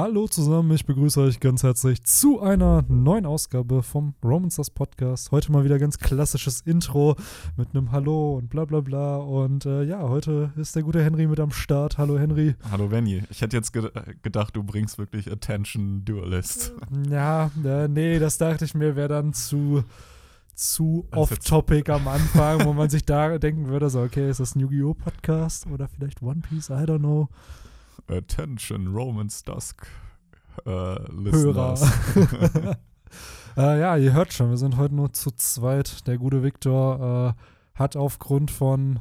Hallo zusammen, ich begrüße euch ganz herzlich zu einer neuen Ausgabe vom Romancers Podcast. Heute mal wieder ganz klassisches Intro mit einem Hallo und bla bla bla. Und äh, ja, heute ist der gute Henry mit am Start. Hallo Henry. Hallo Benny. Ich hätte jetzt ge gedacht, du bringst wirklich Attention Duelist. Ja, äh, nee, das dachte ich mir, wäre dann zu zu off-topic am Anfang, wo man sich da denken würde, so, okay, ist das ein Yu-Gi-Oh! Podcast oder vielleicht One Piece, I don't know. Attention, Romans Dusk. Äh, Hörer. äh, ja, ihr hört schon, wir sind heute nur zu zweit. Der gute Victor äh, hat aufgrund von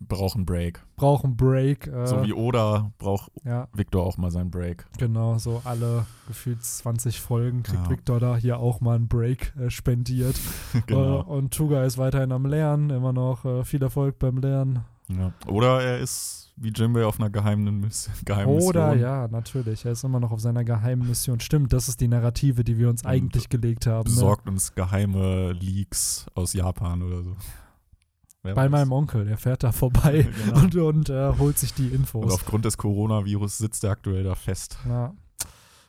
brauchen Break. Brauchen Break. Äh, so wie Oda braucht ja. Victor auch mal seinen Break. Genau, so alle gefühlt 20 Folgen kriegt ja. Victor da hier auch mal einen Break äh, spendiert. genau. Äh, und Tuga ist weiterhin am Lernen, immer noch äh, viel Erfolg beim Lernen. Ja. Oder er ist wie Jimbei auf einer geheimen, Miss geheimen Mission. Oder ja, natürlich. Er ist immer noch auf seiner geheimen Mission. Stimmt, das ist die Narrative, die wir uns Und eigentlich gelegt haben. Ne? Besorgt ne? uns geheime Leaks aus Japan oder so. Wer Bei weiß. meinem Onkel, der fährt da vorbei genau. und, und äh, holt sich die Infos. Und aufgrund des Coronavirus sitzt er aktuell da fest. Ja.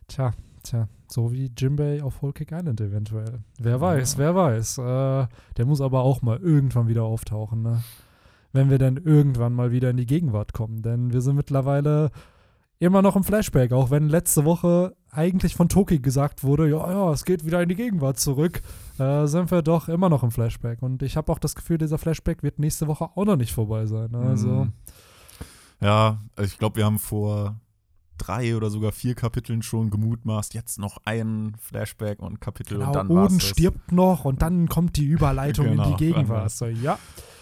Tja, tja. So wie Jimbei auf Whole Cake Island eventuell. Wer weiß, ja. wer weiß. Äh, der muss aber auch mal irgendwann wieder auftauchen, ne? Wenn wir dann irgendwann mal wieder in die Gegenwart kommen. Denn wir sind mittlerweile immer noch im Flashback, auch wenn letzte Woche eigentlich von Toki gesagt wurde, ja, ja, es geht wieder in die Gegenwart zurück, äh, sind wir doch immer noch im Flashback. Und ich habe auch das Gefühl, dieser Flashback wird nächste Woche auch noch nicht vorbei sein. Also. Mhm. Ja, ich glaube, wir haben vor drei oder sogar vier Kapiteln schon gemutmaßt, jetzt noch ein Flashback und Kapitel genau, und dann Oden stirbt noch und dann kommt die Überleitung genau, in die genau, Gegenwart. So, ja.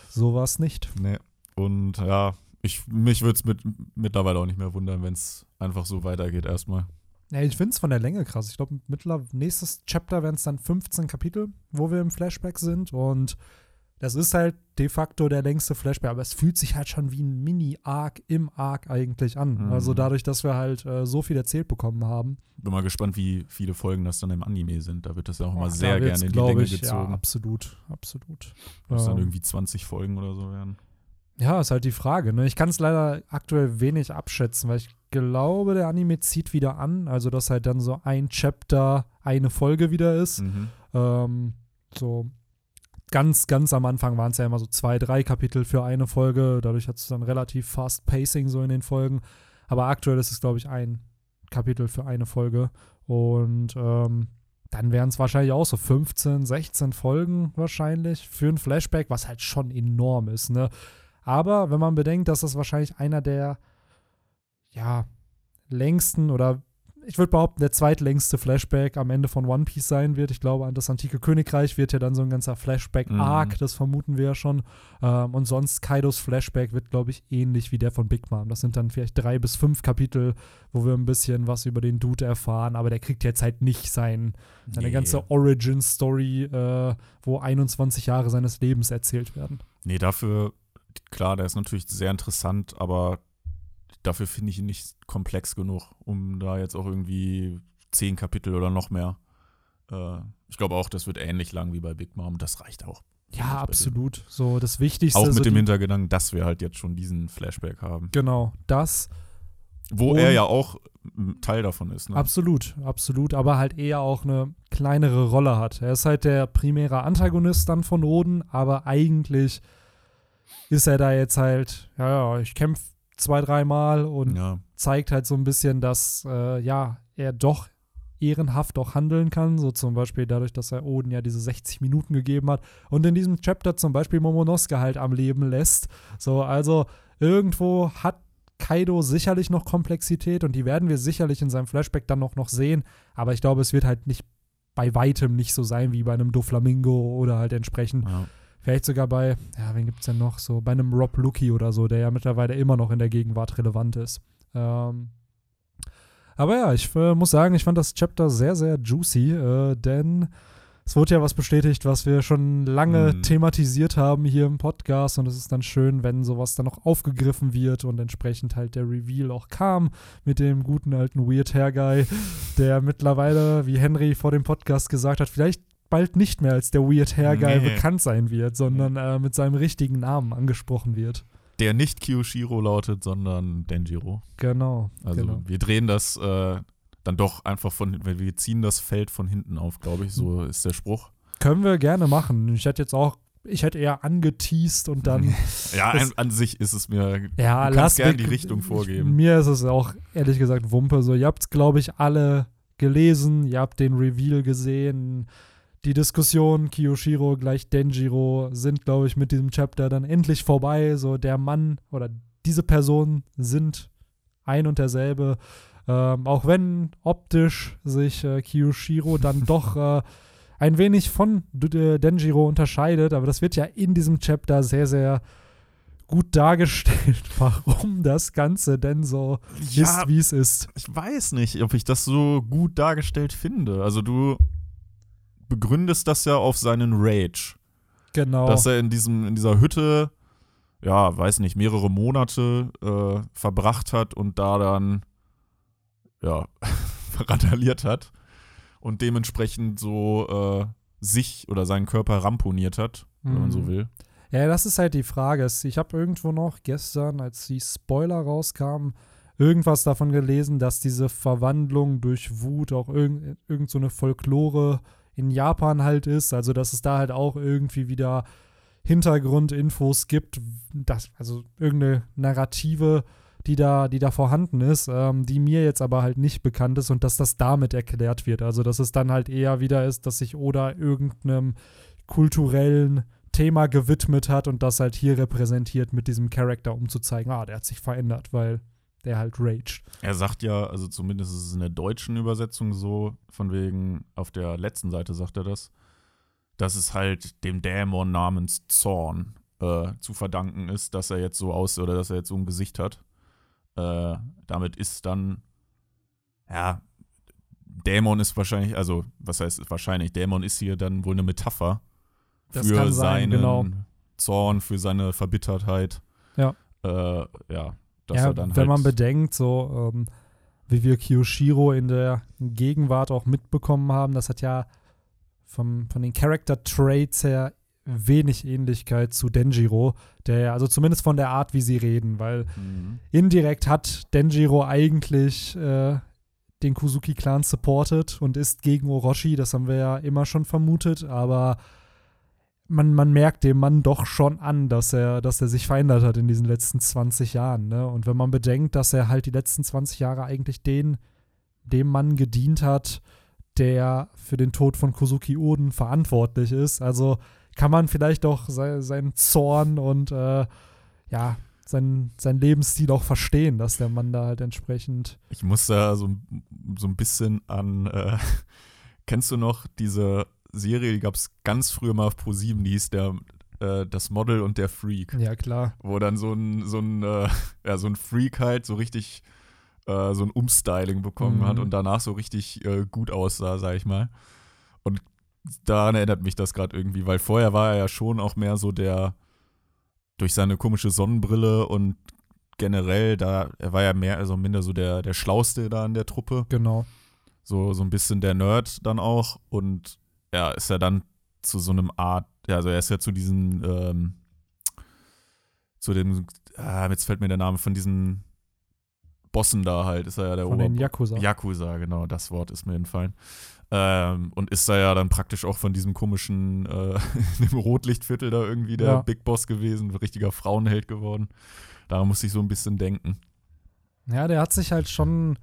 So war es nicht. Nee. Und ja, ich, mich würde es mit, mittlerweile auch nicht mehr wundern, wenn es einfach so weitergeht erstmal. Ja, ich finde es von der Länge krass. Ich glaube, nächstes Chapter werden es dann 15 Kapitel, wo wir im Flashback sind. Und das ist halt de facto der längste Flashback, aber es fühlt sich halt schon wie ein Mini-Arc im Arc eigentlich an. Mhm. Also dadurch, dass wir halt äh, so viel erzählt bekommen haben. Bin mal gespannt, wie viele Folgen das dann im Anime sind. Da wird das ja auch immer ja, sehr gerne in die Länge ich, gezogen. Ja, absolut, absolut. Muss ähm, dann irgendwie 20 Folgen oder so werden. Ja, ist halt die Frage. Ne? Ich kann es leider aktuell wenig abschätzen, weil ich glaube, der Anime zieht wieder an. Also, dass halt dann so ein Chapter eine Folge wieder ist. Mhm. Ähm, so ganz, ganz am Anfang waren es ja immer so zwei, drei Kapitel für eine Folge. Dadurch hat es dann relativ fast Pacing so in den Folgen. Aber aktuell ist es, glaube ich, ein Kapitel für eine Folge. Und ähm, dann wären es wahrscheinlich auch so 15, 16 Folgen wahrscheinlich für ein Flashback, was halt schon enorm ist. Ne? Aber wenn man bedenkt, dass das wahrscheinlich einer der ja, längsten oder ich würde behaupten, der zweitlängste Flashback am Ende von One Piece sein wird. Ich glaube, an das antike Königreich wird ja dann so ein ganzer Flashback-Arc, mhm. das vermuten wir ja schon. Ähm, und sonst Kaidos Flashback wird, glaube ich, ähnlich wie der von Big Mom. Das sind dann vielleicht drei bis fünf Kapitel, wo wir ein bisschen was über den Dude erfahren, aber der kriegt jetzt halt nicht sein, seine nee. ganze Origin-Story, äh, wo 21 Jahre seines Lebens erzählt werden. Nee, dafür, klar, der ist natürlich sehr interessant, aber dafür finde ich ihn nicht komplex genug, um da jetzt auch irgendwie zehn Kapitel oder noch mehr. Äh, ich glaube auch, das wird ähnlich lang wie bei Big Mom. Das reicht auch. Ja, absolut. So das Wichtigste. Auch mit so dem Hintergedanken, dass wir halt jetzt schon diesen Flashback haben. Genau, das. Wo er ja auch Teil davon ist. Ne? Absolut, absolut. Aber halt eher auch eine kleinere Rolle hat. Er ist halt der primäre Antagonist dann von Oden, aber eigentlich ist er da jetzt halt, ja, ja, ich kämpfe zwei, dreimal und ja. zeigt halt so ein bisschen, dass äh, ja, er doch ehrenhaft auch handeln kann, so zum Beispiel dadurch, dass er Oden ja diese 60 Minuten gegeben hat und in diesem Chapter zum Beispiel Momonosuke halt am Leben lässt. So, also irgendwo hat Kaido sicherlich noch Komplexität und die werden wir sicherlich in seinem Flashback dann noch, noch sehen, aber ich glaube, es wird halt nicht bei weitem nicht so sein wie bei einem Doflamingo oder halt entsprechend ja. Vielleicht sogar bei, ja, wen gibt es denn noch so? Bei einem Rob Lucky oder so, der ja mittlerweile immer noch in der Gegenwart relevant ist. Ähm, aber ja, ich äh, muss sagen, ich fand das Chapter sehr, sehr juicy, äh, denn es wurde ja was bestätigt, was wir schon lange mhm. thematisiert haben hier im Podcast und es ist dann schön, wenn sowas dann noch aufgegriffen wird und entsprechend halt der Reveal auch kam mit dem guten alten Weird Hair Guy, der mittlerweile, wie Henry vor dem Podcast gesagt hat, vielleicht bald nicht mehr als der Weird Hair Guy nee. bekannt sein wird, sondern äh, mit seinem richtigen Namen angesprochen wird. der nicht Kiyoshiro lautet, sondern Denjiro. Genau. Also genau. wir drehen das äh, dann doch einfach von, weil wir ziehen das Feld von hinten auf, glaube ich. So ist der Spruch. Können wir gerne machen. Ich hätte jetzt auch, ich hätte eher angeteased und dann. Ja, an, an sich ist es mir. ja, lass gerne die Richtung Ich, vorgeben. mir ist es auch ehrlich gesagt Wumpe. So, ihr habt es, glaube ich, alle gelesen. Ihr habt den Reveal gesehen. Die Diskussion Kiyoshiro gleich Denjiro sind, glaube ich, mit diesem Chapter dann endlich vorbei. So, der Mann oder diese Person sind ein und derselbe. Ähm, auch wenn optisch sich äh, Kiyoshiro dann doch äh, ein wenig von äh, Denjiro unterscheidet, aber das wird ja in diesem Chapter sehr, sehr gut dargestellt, warum das Ganze denn so Ja, ist, wie es ist. ich weiß nicht, ob ich das so gut dargestellt finde. Also du begründest das ja auf seinen Rage. Genau. dass er in diesem in dieser Hütte ja weiß nicht mehrere Monate äh, verbracht hat und da dann ja randaliert hat und dementsprechend so äh, sich oder seinen Körper ramponiert hat wenn man so Mhm. will Ja, das ist halt die Frage. Ich habe irgendwo noch gestern, als die Spoiler rauskamen, irgendwas davon gelesen, dass diese Verwandlung durch Wut auch irgend, irgend so eine Folklore in Japan halt ist. Also, dass es da halt auch irgendwie wieder Hintergrundinfos gibt, dass, also irgendeine Narrative, die da, die da vorhanden ist, ähm, die mir jetzt aber halt nicht bekannt ist und dass das damit erklärt wird. Also, dass es dann halt eher wieder ist, dass sich Oda irgendeinem kulturellen Thema gewidmet hat und das halt hier repräsentiert mit diesem Charakter, um zu zeigen, ah, der hat sich verändert, weil der halt raged. er sagt ja also zumindest ist es in der deutschen Übersetzung so von wegen auf der letzten Seite sagt er das dass es halt dem Dämon namens Zorn äh, zu verdanken ist, dass er jetzt so aussieht oder dass er jetzt so ein Gesicht hat. Äh, damit ist dann, ja, Dämon ist wahrscheinlich, also was heißt wahrscheinlich, Dämon ist hier dann wohl eine Metapher Das für sein, seinen genau. Zorn, für seine Verbittertheit. Ja. Äh, ja, dass ja, wenn halt, man bedenkt, so ähm, wie wir Kiyoshiro in der Gegenwart auch mitbekommen haben, das hat ja vom, von den Character Traits her wenig Ähnlichkeit zu Denjiro, der ja, also zumindest von der Art, wie sie reden, weil Mhm. indirekt hat Denjiro eigentlich äh, den Kuzuki-Clan supported und ist gegen Orochi, das haben wir ja immer schon vermutet, aber man, man merkt dem Mann doch schon an, dass er, dass er sich verändert hat in diesen letzten 20 Jahren. Ne? Und wenn man bedenkt, dass er halt die letzten 20 Jahre eigentlich den, dem Mann gedient hat, der für den Tod von Kozuki Oden verantwortlich ist, also kann man vielleicht auch sei, seinen Zorn und äh, ja, sein, sein Lebensstil auch verstehen, dass der Mann da halt entsprechend. Ich muss da so, so ein bisschen an, äh, kennst du noch diese Serie, die gab es ganz früher mal auf Pro7, die hieß der, äh, das Model und der Freak. Ja, klar. wo dann so ein, so ein, äh, ja, so ein Freak halt so richtig äh, so ein Umstyling bekommen Mhm. hat und danach so richtig äh, gut aussah, sag ich mal. Und daran erinnert mich das gerade irgendwie, weil vorher war er ja schon auch mehr so der, durch seine komische Sonnenbrille und generell, da, er war ja mehr, also minder so der, der Schlauste da in der Truppe. Genau. So, so ein bisschen der Nerd dann auch. Und ja, ist er dann zu so einem Art, ja, also er ist ja zu diesen, ähm, zu dem, ah, jetzt fällt mir der Name von diesen Bossen da halt, ist er ja der Von den Ober- Yakuza. Yakuza, genau, das Wort ist mir entfallen. Ähm, und ist da ja dann praktisch auch von diesem komischen, äh, dem Rotlichtviertel da irgendwie der Ja. Big Boss gewesen, richtiger Frauenheld geworden. Da musste ich so ein bisschen denken. Ja, der hat sich halt schon,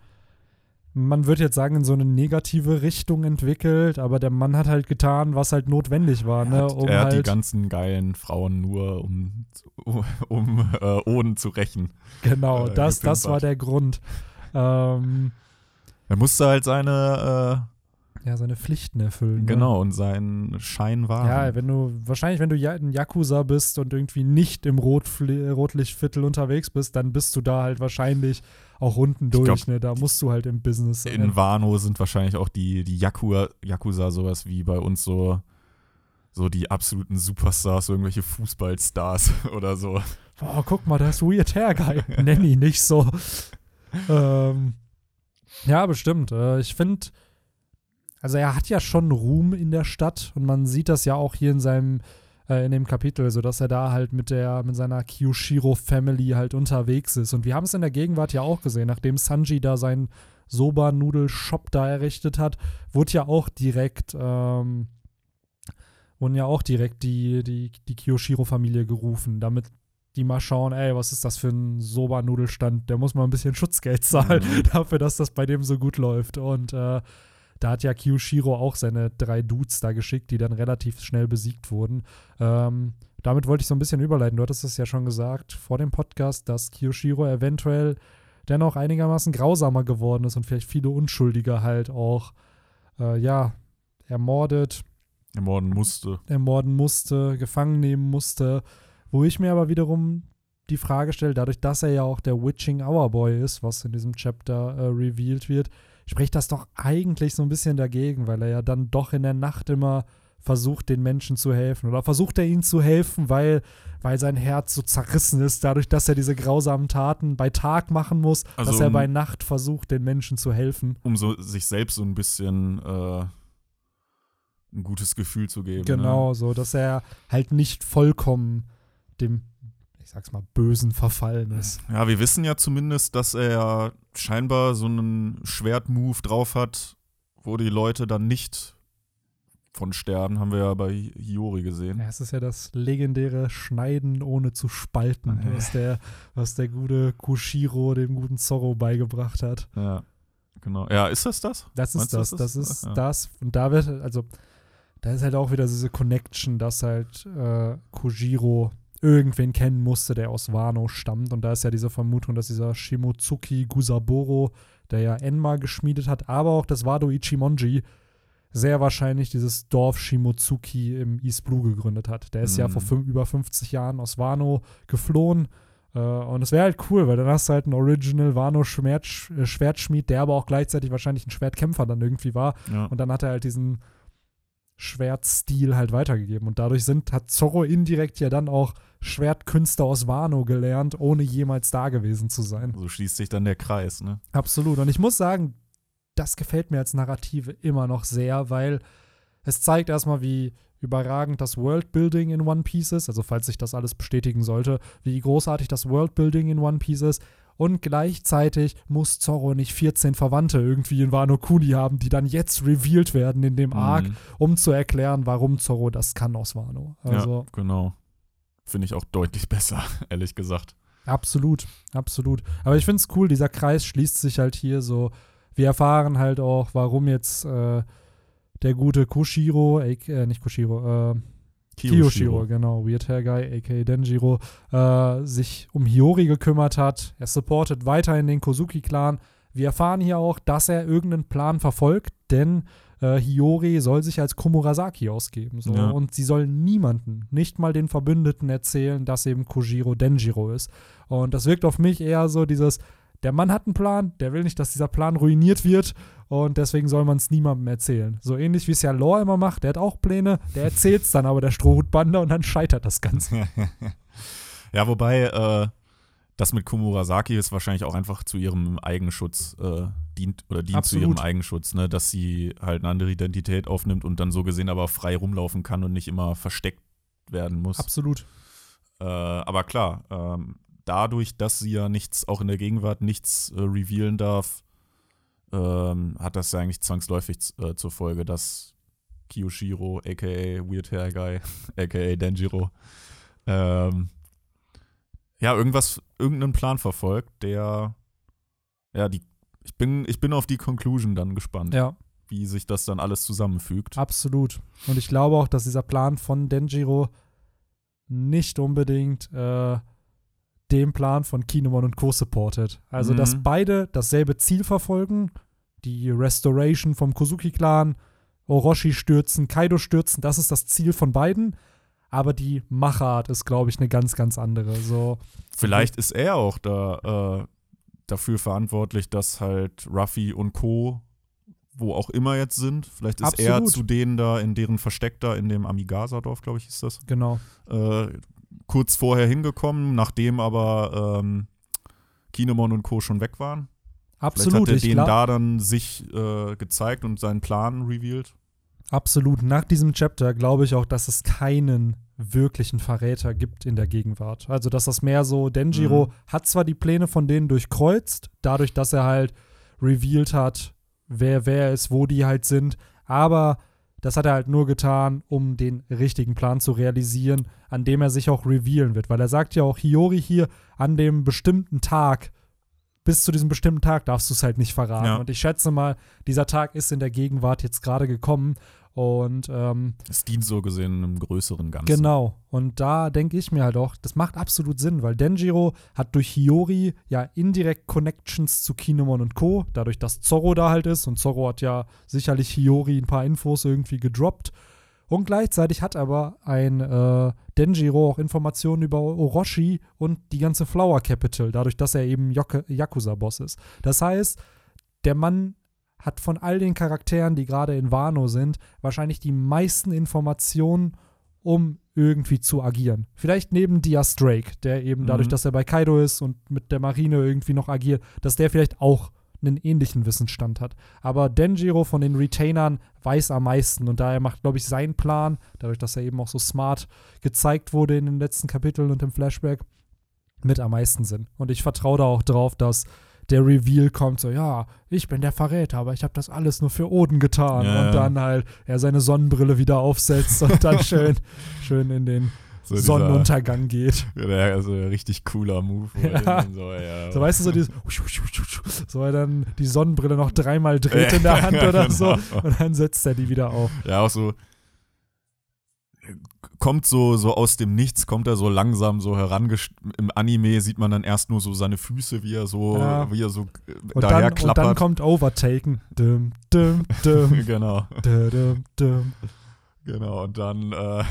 man würde jetzt sagen, in so eine negative Richtung entwickelt, aber der Mann hat halt getan, was halt notwendig war, Er ne? hat, Um er hat die halt, ganzen geilen Frauen nur, um, um, äh, Oden zu rächen. genau, äh, das, das war der Grund. Ähm, Er musste halt seine, ja, seine Pflichten erfüllen. äh, ne? genau, und seinen Schein wahren. Ja, wenn du, wahrscheinlich, wenn du ja, ein Yakuza bist und irgendwie nicht im Rotfli- Rotlichtviertel unterwegs bist, dann bist du da halt wahrscheinlich auch unten glaub, durch, ne? Da musst du halt im Business sein. In Wano sind wahrscheinlich auch die, die Yakuza, Yakuza sowas wie bei uns so, so die absoluten Superstars, so irgendwelche Fußballstars oder so. Boah, guck mal, das ist Weird Hair Guy. Nenn ihn nicht so. ähm, ja, bestimmt. Äh, ich finde, also er hat ja schon Ruhm in der Stadt und man sieht das ja auch hier in seinem äh, in dem Kapitel, sodass er da halt mit der, mit seiner Kyushiro-Family halt unterwegs ist. Und wir haben es in der Gegenwart ja auch gesehen, nachdem Sanji da seinen Soba-Nudel-Shop da errichtet hat, wurde ja auch direkt, ähm, wurden ja auch direkt die, die, die Kiyoshiro-Familie gerufen, damit die mal schauen, ey, was ist das für ein Soba-Nudelstand? Der muss mal ein bisschen Schutzgeld zahlen Mhm. dafür, dass das bei dem so gut läuft. Und äh, da hat ja Kiyoshiro auch seine drei Dudes da geschickt, die dann relativ schnell besiegt wurden. Ähm, damit wollte ich so ein bisschen überleiten. Du hattest es ja schon gesagt vor dem Podcast, dass Kiyoshiro eventuell dennoch einigermaßen grausamer geworden ist und vielleicht viele Unschuldige halt auch, äh, ja, ermordet, Ermorden musste. ermorden musste, gefangen nehmen musste. Wo ich mir aber wiederum die Frage stelle, dadurch, dass er ja auch der Witching Hour Boy ist, was in diesem Chapter äh, revealed wird, spricht das doch eigentlich so ein bisschen dagegen, weil er ja dann doch in der Nacht immer versucht, den Menschen zu helfen. Oder versucht er ihnen zu helfen, weil, weil sein Herz so zerrissen ist, dadurch, dass er diese grausamen Taten bei Tag machen muss, Also, dass er um- bei Nacht versucht, den Menschen zu helfen. Um so sich selbst so ein bisschen äh, ein gutes Gefühl zu geben. Genau, Ne? so, dass er halt nicht vollkommen dem, ich sag's mal, Bösen verfallen ist. Ja, wir wissen ja zumindest, dass er ja scheinbar so einen Schwertmove drauf hat, wo die Leute dann nicht von sterben, haben wir ja bei Hiyori gesehen. Ja, es ist ja das legendäre Schneiden ohne zu spalten, Ja. was der, was der gute Kushiro dem guten Zorro beigebracht hat. Ja, genau. Ja, ist das das? Das ist das, das das ist- ist ja. das. Und da wird, also, da ist halt auch wieder diese Connection, dass halt äh, Kujiro irgendwen kennen musste, der aus Wano stammt. Und da ist ja diese Vermutung, dass dieser Shimotsuki Gusaboro, der ja Enma geschmiedet hat, aber auch das Wado Ichimonji, sehr wahrscheinlich dieses Dorf Shimotsuki im East Blue gegründet hat. Der ist ja Mhm. vor fün- über 50 Jahren aus Wano geflohen. Äh, und es wäre halt cool, weil dann hast du halt einen Original Wano Schmerz, äh, Schwertschmied, der aber auch gleichzeitig wahrscheinlich ein Schwertkämpfer dann irgendwie war. Ja. Und dann hat er halt diesen Schwertstil halt weitergegeben. Und dadurch sind, hat Zorro indirekt ja dann auch Schwertkünste aus Wano gelernt, ohne jemals da gewesen zu sein. So schließt sich dann der Kreis, ne? Absolut. Und ich muss sagen, das gefällt mir als Narrative immer noch sehr, weil es zeigt erstmal, wie überragend das Worldbuilding in One Piece ist, also falls sich das alles bestätigen sollte, wie großartig das Worldbuilding in One Piece ist. Und gleichzeitig muss Zorro nicht 14 Verwandte irgendwie in Wano Kuni haben, die dann jetzt revealed werden in dem Arc, Mhm. um zu erklären, warum Zorro das kann aus Wano. Also ja, genau. Finde ich auch deutlich besser, ehrlich gesagt. Absolut, absolut. Aber ich finde es cool, dieser Kreis schließt sich halt hier so. Wir erfahren halt auch, warum jetzt äh, der gute Kushiro, äh, nicht Kushiro, äh, Kiyoshiro, genau, Weird Hair Guy, aka Denjiro, äh, sich um Hiyori gekümmert hat. Er supportet weiterhin den Kozuki-Clan. Wir erfahren hier auch, dass er irgendeinen Plan verfolgt, denn äh, Hiyori soll sich als Komurasaki ausgeben. So. Ja. Und sie soll niemanden, nicht mal den Verbündeten erzählen, dass eben Kojiro Denjiro ist. Und das wirkt auf mich eher so dieses, der Mann hat einen Plan, der will nicht, dass dieser Plan ruiniert wird und deswegen soll man es niemandem erzählen. So ähnlich wie es ja Lore immer macht, der hat auch Pläne, der erzählt es dann aber der Strohhutbande und dann scheitert das Ganze. ja, wobei äh, das mit Komurasaki ist wahrscheinlich auch einfach zu ihrem Eigenschutz äh, dient oder dient zu Absolut. ihrem Eigenschutz, ne, dass sie halt eine andere Identität aufnimmt und dann so gesehen aber frei rumlaufen kann und nicht immer versteckt werden muss. Absolut. Äh, aber klar, ähm, dadurch, dass sie ja nichts, auch in der Gegenwart nichts äh, revealen darf, ähm, hat das ja eigentlich zwangsläufig äh, zur Folge, dass Kiyoshiro, aka Weird Hair Guy, aka Denjiro, ähm, ja, irgendwas, irgendeinen Plan verfolgt, der, ja, die, ich bin, ich bin auf die Conclusion dann gespannt, Ja, wie sich das dann alles zusammenfügt. absolut. Und ich glaube auch, dass dieser Plan von Denjiro nicht unbedingt äh, den Plan von Kinemon und Co. supportet. Also, Mhm. dass beide dasselbe Ziel verfolgen, die Restoration vom Kozuki-Clan, Orochi stürzen, Kaido stürzen, das ist das Ziel von beiden. Aber die Machart ist, glaube ich, eine ganz, ganz andere. So, Vielleicht ist er auch da äh, dafür verantwortlich, dass halt Ruffy und Co., wo auch immer jetzt sind, vielleicht ist er Absolut. zu denen da in deren Versteck da in dem Amigasa-Dorf, glaube ich, ist das, genau. äh, kurz vorher hingekommen, nachdem aber ähm, Kinemon und Co. schon weg waren. Absolut. Vielleicht hat er ich denen da dann sich äh, gezeigt und seinen Plan revealed. Absolut. Nach diesem Chapter glaube ich auch, dass es keinen wirklichen Verräter gibt in der Gegenwart. Also, dass das mehr so, Denjiro Mhm. hat zwar die Pläne von denen durchkreuzt, dadurch, dass er halt revealed hat, wer wer ist, wo die halt sind, aber das hat er halt nur getan, um den richtigen Plan zu realisieren, an dem er sich auch revealen wird. Weil er sagt ja auch Hiyori hier, an dem bestimmten Tag, bis zu diesem bestimmten Tag darfst du es halt nicht verraten. Ja. Und ich schätze mal, dieser Tag ist in der Gegenwart jetzt gerade gekommen. Und ähm, Es dient so gesehen einem größeren Ganzen. Genau. Und da denke ich mir halt auch, das macht absolut Sinn, weil Denjiro hat durch Hiyori ja indirekt Connections zu Kinemon und Co., dadurch, dass Zorro da halt ist. Und Zorro hat ja sicherlich Hiyori ein paar Infos irgendwie gedroppt. Und gleichzeitig hat aber ein äh, Denjiro auch Informationen über Orochi und die ganze Flower Capital, dadurch, dass er eben Yakuza-Boss ist. Das heißt, der Mann hat von all den Charakteren, die gerade in Wano sind, wahrscheinlich die meisten Informationen, um irgendwie zu agieren. Vielleicht neben Diaz Drake, der eben dadurch, Mhm. dass er bei Kaido ist und mit der Marine irgendwie noch agiert, dass der vielleicht auch einen ähnlichen Wissensstand hat. Aber Denjiro von den Retainern weiß am meisten und daher macht, glaube ich, sein Plan, dadurch, dass er eben auch so smart gezeigt wurde in den letzten Kapiteln und im Flashback, mit am meisten Sinn. Und ich vertraue da auch drauf, dass der Reveal kommt, so, ja, ich bin der Verräter, aber ich habe das alles nur für Oden getan. Ja, und dann halt er seine Sonnenbrille wieder aufsetzt und dann schön, schön in den So dieser- Sonnenuntergang geht. Ja, also richtig cooler Move. Ja. So, ja, So, weißt du, so dieses, so er dann die Sonnenbrille noch dreimal dreht in der Hand oder so genau. und dann setzt er die wieder auf. Ja, auch so. Kommt so, so aus dem Nichts, kommt er so langsam so herangest. Im Anime sieht man dann erst nur so seine Füße, wie er so, Ja. wie er so äh, Und daher dann, und klappert. dann kommt Overtaken. Dum, dum, dum, genau, dum, dum, genau. Und dann, äh,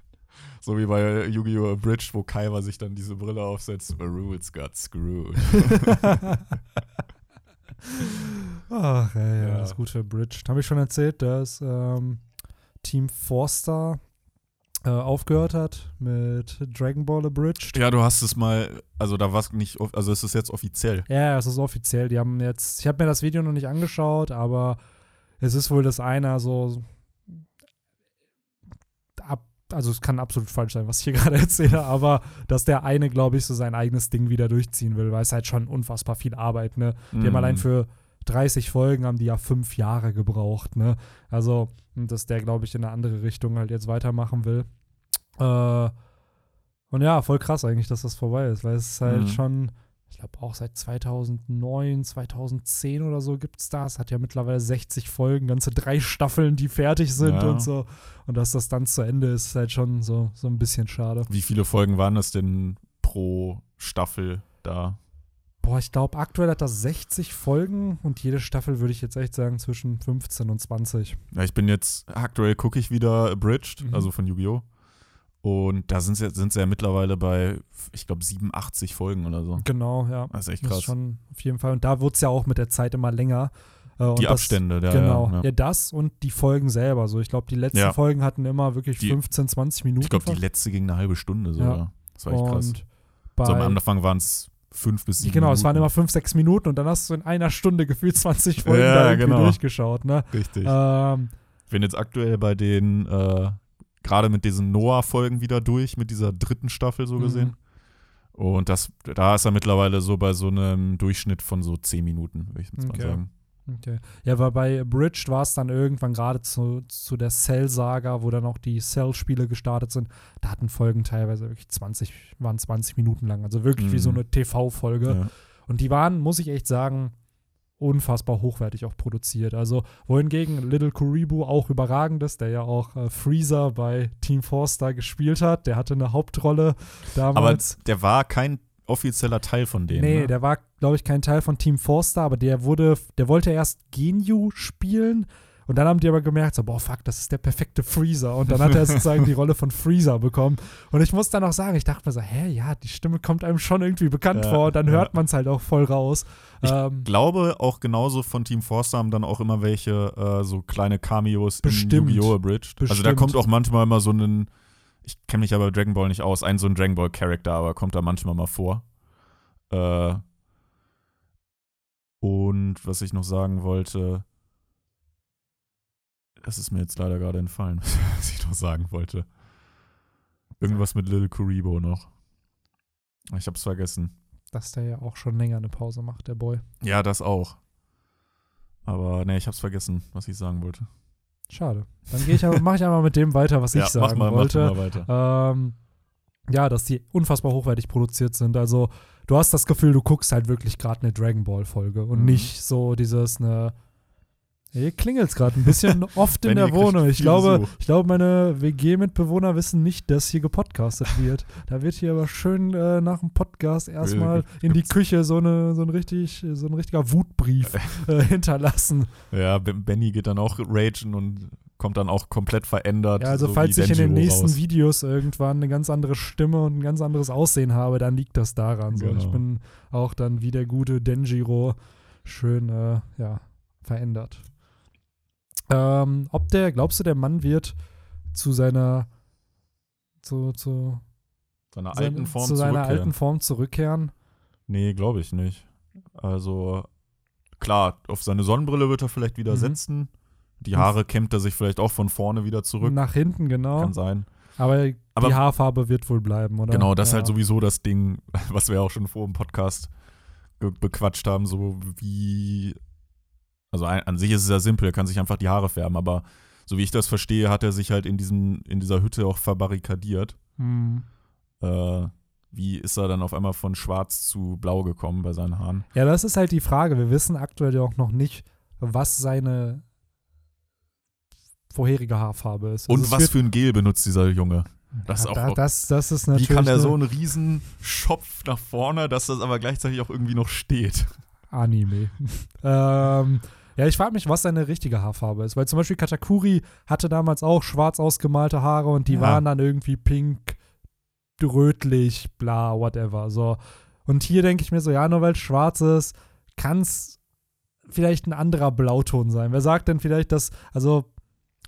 so wie bei Yu-Gi-Oh! Abridged, wo Kaiba sich dann diese Brille aufsetzt, The rules got screwed. Ach, ja, ja, Ja. das ist gut für Bridge. Habe ich schon erzählt, dass ähm, Team Forster äh, aufgehört hat mit Dragon Ball Abridged. ja, du hast es mal, also da war es nicht, also es ist jetzt offiziell. Ja, es ist offiziell. Die haben jetzt, ich habe mir das Video noch nicht angeschaut, aber es ist wohl das einer so ab, also es kann absolut falsch sein, was ich hier gerade erzähle, aber dass der eine, glaube ich, so sein eigenes Ding wieder durchziehen will, weil es halt schon unfassbar viel Arbeit, ne? Die haben Mhm. allein für 30 Folgen haben die ja fünf Jahre gebraucht, ne? Also, dass der, glaube ich, in eine andere Richtung halt jetzt weitermachen will. Äh, und ja, voll krass eigentlich, dass das vorbei ist, weil es halt Mhm. schon, ich glaube auch seit 2009, 2010 oder so gibt es das. Hat ja mittlerweile 60 Folgen, ganze drei Staffeln, die fertig sind Ja. und so. Und dass das dann zu Ende ist, ist halt schon so, so ein bisschen schade. Wie viele Folgen waren das denn pro Staffel da? Boah, ich glaube, aktuell hat das 60 Folgen und jede Staffel würde ich jetzt echt sagen zwischen 15 und 20. Ja, ich bin jetzt, aktuell gucke ich wieder Abridged, Mhm. also von Yu-Gi-Oh! Und da sind sie, sind sie ja mittlerweile bei, ich glaube, 87 Folgen oder so. Genau, ja. Das ist echt Das krass. ist schon auf jeden Fall. Und da wird es ja auch mit der Zeit immer länger. Äh, und Die das, Abstände, der, Genau. Ja. ja. das und die Folgen selber. So, ich glaube, die letzten Ja. Folgen hatten immer wirklich Die- 15, 20 Minuten. Ich glaube, die letzte ging eine halbe Stunde sogar. Das war echt krass. bei, So, am Anfang waren es fünf bis sieben Genau, es waren Minuten. immer 5, 6 Minuten und dann hast du in einer Stunde gefühlt 20 Folgen Ja, da irgendwie genau. durchgeschaut. Ne? Richtig. Ähm, bin jetzt aktuell bei den, äh, gerade mit diesen Noah-Folgen wieder durch, mit dieser dritten Staffel so Mhm. gesehen. Und das, da ist er mittlerweile so bei so einem Durchschnitt von so zehn Minuten, würde ich jetzt Okay. mal sagen. Okay. Ja, weil bei Bridged war es dann irgendwann gerade zu, zu der Cell-Saga, wo dann auch die Cell-Spiele gestartet sind. Da hatten Folgen teilweise wirklich 20, waren 20 Minuten lang. Also wirklich wie Mhm. so eine TV-Folge. Ja. Und die waren, muss ich echt sagen, unfassbar hochwertig auch produziert. Also, wohingegen Little Kuribu auch überragend ist, der ja auch äh, Freezer bei Team Forster gespielt hat. Der hatte eine Hauptrolle Aber damals. der war kein offizieller Teil von denen. Nee, ne? der war, glaube ich, kein Teil von Team Forster, aber der wurde, der wollte erst Genyu spielen und dann haben die aber gemerkt, so, boah, fuck, das ist der perfekte Freezer. Und dann hat er sozusagen die Rolle von Freezer bekommen. Und ich muss dann auch sagen, ich dachte mir so, hä, ja, die Stimme kommt einem schon irgendwie bekannt Ja, vor dann ja. hört man es halt auch voll raus. Ich ähm, glaube auch genauso von Team Forster haben dann auch immer welche äh, so kleine Cameos Bestimmt. in Yu-Gi-Oh! Abridged. Also da kommt auch manchmal immer so ein, ich kenne mich aber bei Dragon Ball nicht aus, ein so ein Dragon Ball Charakter, aber kommt da manchmal mal vor. Äh, und was ich noch sagen wollte, das ist mir jetzt leider gerade entfallen, was ich noch sagen wollte. Irgendwas mit Lil Kuribo noch. Ich hab's vergessen. Dass der ja auch schon länger eine Pause macht, der Boy. Ja, das auch. Aber ne, ich hab's vergessen, was ich sagen wollte. Schade. Dann gehe ich aber, mache ich einmal mit dem weiter, was ich ja, sagen mach mal, wollte. Mach mal weiter. Ähm, ja, dass die unfassbar hochwertig produziert sind. Also, du hast das Gefühl, du guckst halt wirklich gerade eine Dragon Ball-Folge und Mhm. nicht so dieses eine. Hier klingelt es gerade ein bisschen oft in der Wohnung. Ich glaube, Besuch. ich glaube, meine WG-Mitbewohner wissen nicht, dass hier gepodcastet wird. Da wird hier aber schön äh, nach dem Podcast erstmal in die Küche so, eine, so, ein, richtig, so ein richtiger Wutbrief äh, hinterlassen. Ja, Ben- Benny geht dann auch ragen und kommt dann auch komplett verändert. Ja, also so falls ich in den nächsten raus. Videos irgendwann eine ganz andere Stimme und ein ganz anderes Aussehen habe, dann liegt das daran. So. Ich Genau. bin auch dann wie der gute Denjiro schön äh, ja, verändert. Ähm, ob der, glaubst du, der Mann wird zu seiner zu, zu, seiner seine- alten Form zu seiner zurückkehren. alten Form zurückkehren? Nee, glaube ich nicht. Also, klar, auf seine Sonnenbrille wird er vielleicht wieder Mhm. setzen. Die Haare kämmt er sich vielleicht auch von vorne wieder zurück. Nach hinten, genau. Kann sein. Aber, Aber- die Haarfarbe wird wohl bleiben, oder? Genau, das ist ja. halt sowieso das Ding, was wir auch schon vor dem Podcast bequatscht haben, so wie. Also an sich ist es ja simpel, er kann sich einfach die Haare färben, aber so wie ich das verstehe, hat er sich halt in, diesem, in dieser Hütte auch verbarrikadiert. Hm. Äh, wie ist er dann auf einmal von schwarz zu blau gekommen bei seinen Haaren? Ja, das ist halt die Frage. Wir wissen aktuell ja auch noch nicht, was seine vorherige Haarfarbe ist. Und Also es was für ein Gel benutzt dieser Junge? Das ist ja, auch, da, das, das ist Wie natürlich kann er so einen riesen Schopf nach vorne, dass das aber gleichzeitig auch irgendwie noch steht? Anime. ähm, ja, ich frage mich, was seine richtige Haarfarbe ist. Weil zum Beispiel Katakuri hatte damals auch schwarz ausgemalte Haare und die Ja. waren dann irgendwie pink, rötlich, bla, whatever. So. Und hier denke ich mir so, ja, nur weil es schwarz ist, kann es vielleicht ein anderer Blauton sein. Wer sagt denn vielleicht, dass, also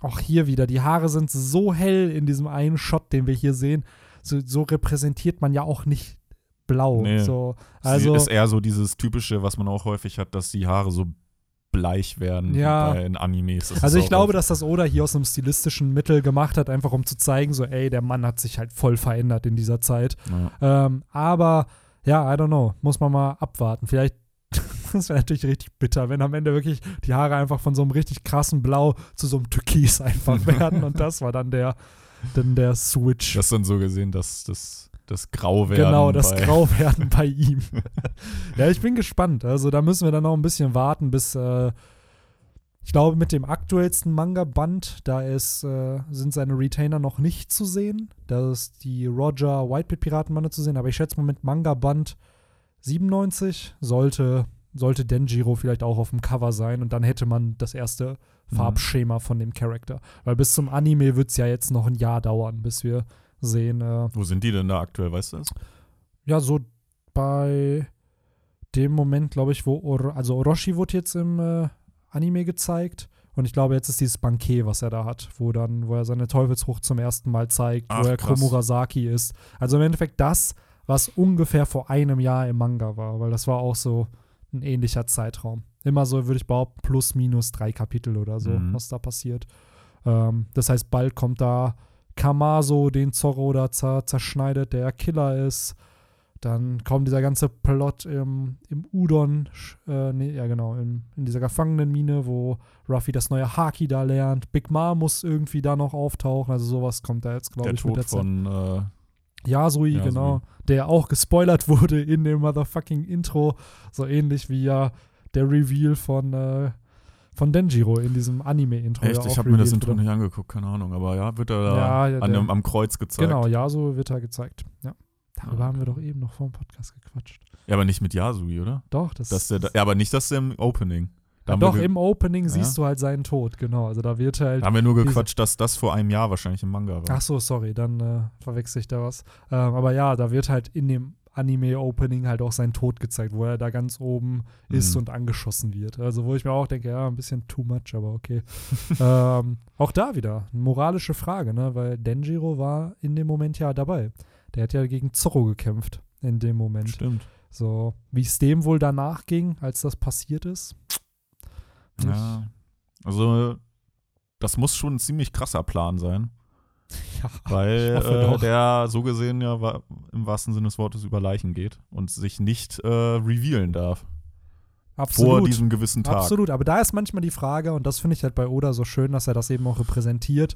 auch hier wieder, die Haare sind so hell in diesem einen Shot, den wir hier sehen, so, so repräsentiert man ja auch nicht blau. Nee. So, Also also, ist eher so dieses typische, was man auch häufig hat, dass die Haare so bleich werden Ja. bei in Animes. Also ich glaube, dass das Oda hier aus einem stilistischen Mittel gemacht hat, einfach um zu zeigen, so, ey, der Mann hat sich halt voll verändert in dieser Zeit. Ja. Ähm, aber ja, I don't know, muss man mal abwarten. Vielleicht, das wäre natürlich richtig bitter, wenn am Ende wirklich die Haare einfach von so einem richtig krassen Blau zu so einem Türkis einfach werden und das war dann der, dann der Switch. Das dann so gesehen, dass das, das Grauwerden Genau, das bei, Grauwerden bei ihm. ja, ich bin gespannt. Also da müssen wir dann noch ein bisschen warten, bis äh, ich glaube, mit dem aktuellsten Manga-Band, da ist, äh, sind seine Retainer noch nicht zu sehen. Da ist die Roger Whitebeard-Piratenbande zu sehen, aber ich schätze mal mit Manga-Band 97 sollte, sollte Denjiro vielleicht auch auf dem Cover sein und dann hätte man das erste Mhm. Farbschema von dem Charakter. Weil bis zum Anime wird es ja jetzt noch ein Jahr dauern, bis wir sehen, äh, Wo sind die denn da aktuell, weißt du das? ja, so bei dem Moment, glaube ich, wo Oro also Orochi wurde jetzt im äh, Anime gezeigt und ich glaube, jetzt ist dieses Banket, was er da hat, wo dann, wo er seine Teufelsfrucht zum ersten Mal zeigt, Ach, wo er krass. Komurasaki ist. Also im Endeffekt das, was ungefähr vor einem Jahr im Manga war, weil das war auch so ein ähnlicher Zeitraum. Immer so, würde ich behaupten, plus minus drei Kapitel oder so, Mhm. was da passiert. Ähm, das heißt, bald kommt da Kamaso, den Zorro da zer zerschneidet, der Killer ist. Dann kommt dieser ganze Plot im, im Udon, äh, nee, ja genau, in, in dieser Gefangenenmine, wo Ruffy das neue Haki da lernt. Big Ma muss irgendwie da noch auftauchen, also sowas kommt da jetzt, glaube Der ich, mit Tod der Zeit. von äh, Yasui, Yasui. genau. Der auch gespoilert wurde in dem motherfucking Intro. So ähnlich wie ja der Reveal von, äh, von Denjiro in diesem Anime-Intro. Echt, ja ich habe mir das Intro nicht angeguckt, keine Ahnung. Aber ja, wird er da Ja, ja, an der- am Kreuz gezeigt. Genau, Yasuo wird da gezeigt. Ja. Darüber Ah, haben wir doch eben noch vor dem Podcast gequatscht. Ja, aber nicht mit Yasui, oder? Doch, das Das ist ja, aber nicht das im Opening. Da ja, doch, im Opening Ja. siehst du halt seinen Tod, genau. Also da wird halt. da haben wir nur gequatscht, dass das vor einem Jahr wahrscheinlich im Manga war. Ach so, sorry, dann äh, verwechsel ich da was. Ähm, aber ja, da wird halt in dem Anime-Opening halt auch sein Tod gezeigt, wo er da ganz oben ist Mhm. und angeschossen wird. Also wo ich mir auch denke, ja, ein bisschen too much, aber okay. ähm, auch da wieder, eine moralische Frage, ne? Weil Denjiro war in dem Moment ja dabei. Der hat ja gegen Zorro gekämpft in dem Moment. Stimmt. So, wie es dem wohl danach ging, als das passiert ist. Ja. Also, das muss schon ein ziemlich krasser Plan sein. Ja, Weil äh, der so gesehen ja wa- im wahrsten Sinne des Wortes über Leichen geht und sich nicht äh, revealen darf. absolut. Vor diesem gewissen Tag. Absolut, aber da ist manchmal die Frage, und das finde ich halt bei Oda so schön, dass er das eben auch repräsentiert,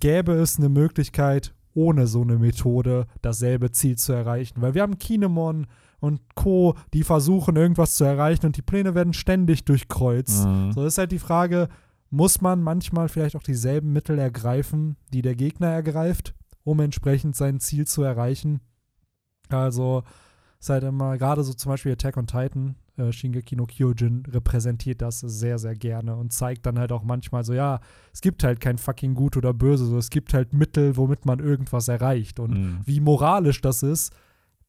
gäbe es eine Möglichkeit, ohne so eine Methode dasselbe Ziel zu erreichen? Weil wir haben Kinemon und Co., die versuchen irgendwas zu erreichen und die Pläne werden ständig durchkreuzt. Mhm. So ist halt die Frage, muss man manchmal vielleicht auch dieselben Mittel ergreifen, die der Gegner ergreift, um entsprechend sein Ziel zu erreichen? Also ist halt immer, gerade so zum Beispiel Attack on Titan, äh, Shingeki no Kyojin repräsentiert das sehr, sehr gerne und zeigt dann halt auch manchmal so, ja, es gibt halt kein fucking Gut oder Böse, so es gibt halt Mittel, womit man irgendwas erreicht. Und Mhm. wie moralisch das ist,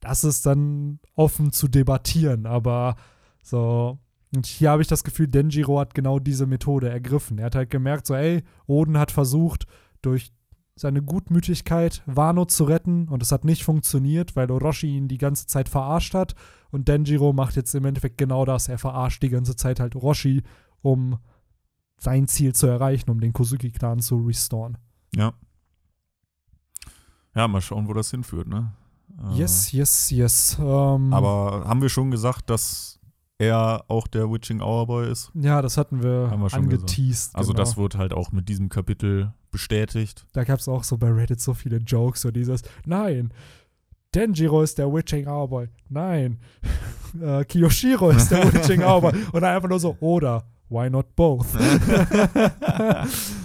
das ist dann offen zu debattieren. Aber so, und hier habe ich das Gefühl, Denjiro hat genau diese Methode ergriffen. Er hat halt gemerkt, so, ey, Oden hat versucht, durch seine Gutmütigkeit Wano zu retten und es hat nicht funktioniert, weil Orochi ihn die ganze Zeit verarscht hat. Und Denjiro macht jetzt im Endeffekt genau das. Er verarscht die ganze Zeit halt Orochi, um sein Ziel zu erreichen, um den Kozuki-Clan zu restoren. Ja. Ja, mal schauen, wo das hinführt, ne? Äh, Yes, yes, yes. Ähm, Aber haben wir schon gesagt, dass er auch der Witching Hour Boy ist? Ja, das hatten wir, Haben wir schon angeteased. Also genau. das wurde halt auch mit diesem Kapitel bestätigt. Da gab es auch so bei Reddit so viele Jokes, so dieses, nein, Denjiro ist der Witching Hour Boy. Nein, äh, Kiyoshiro ist der Witching Hour Boy. Und dann einfach nur so, oder, why not both?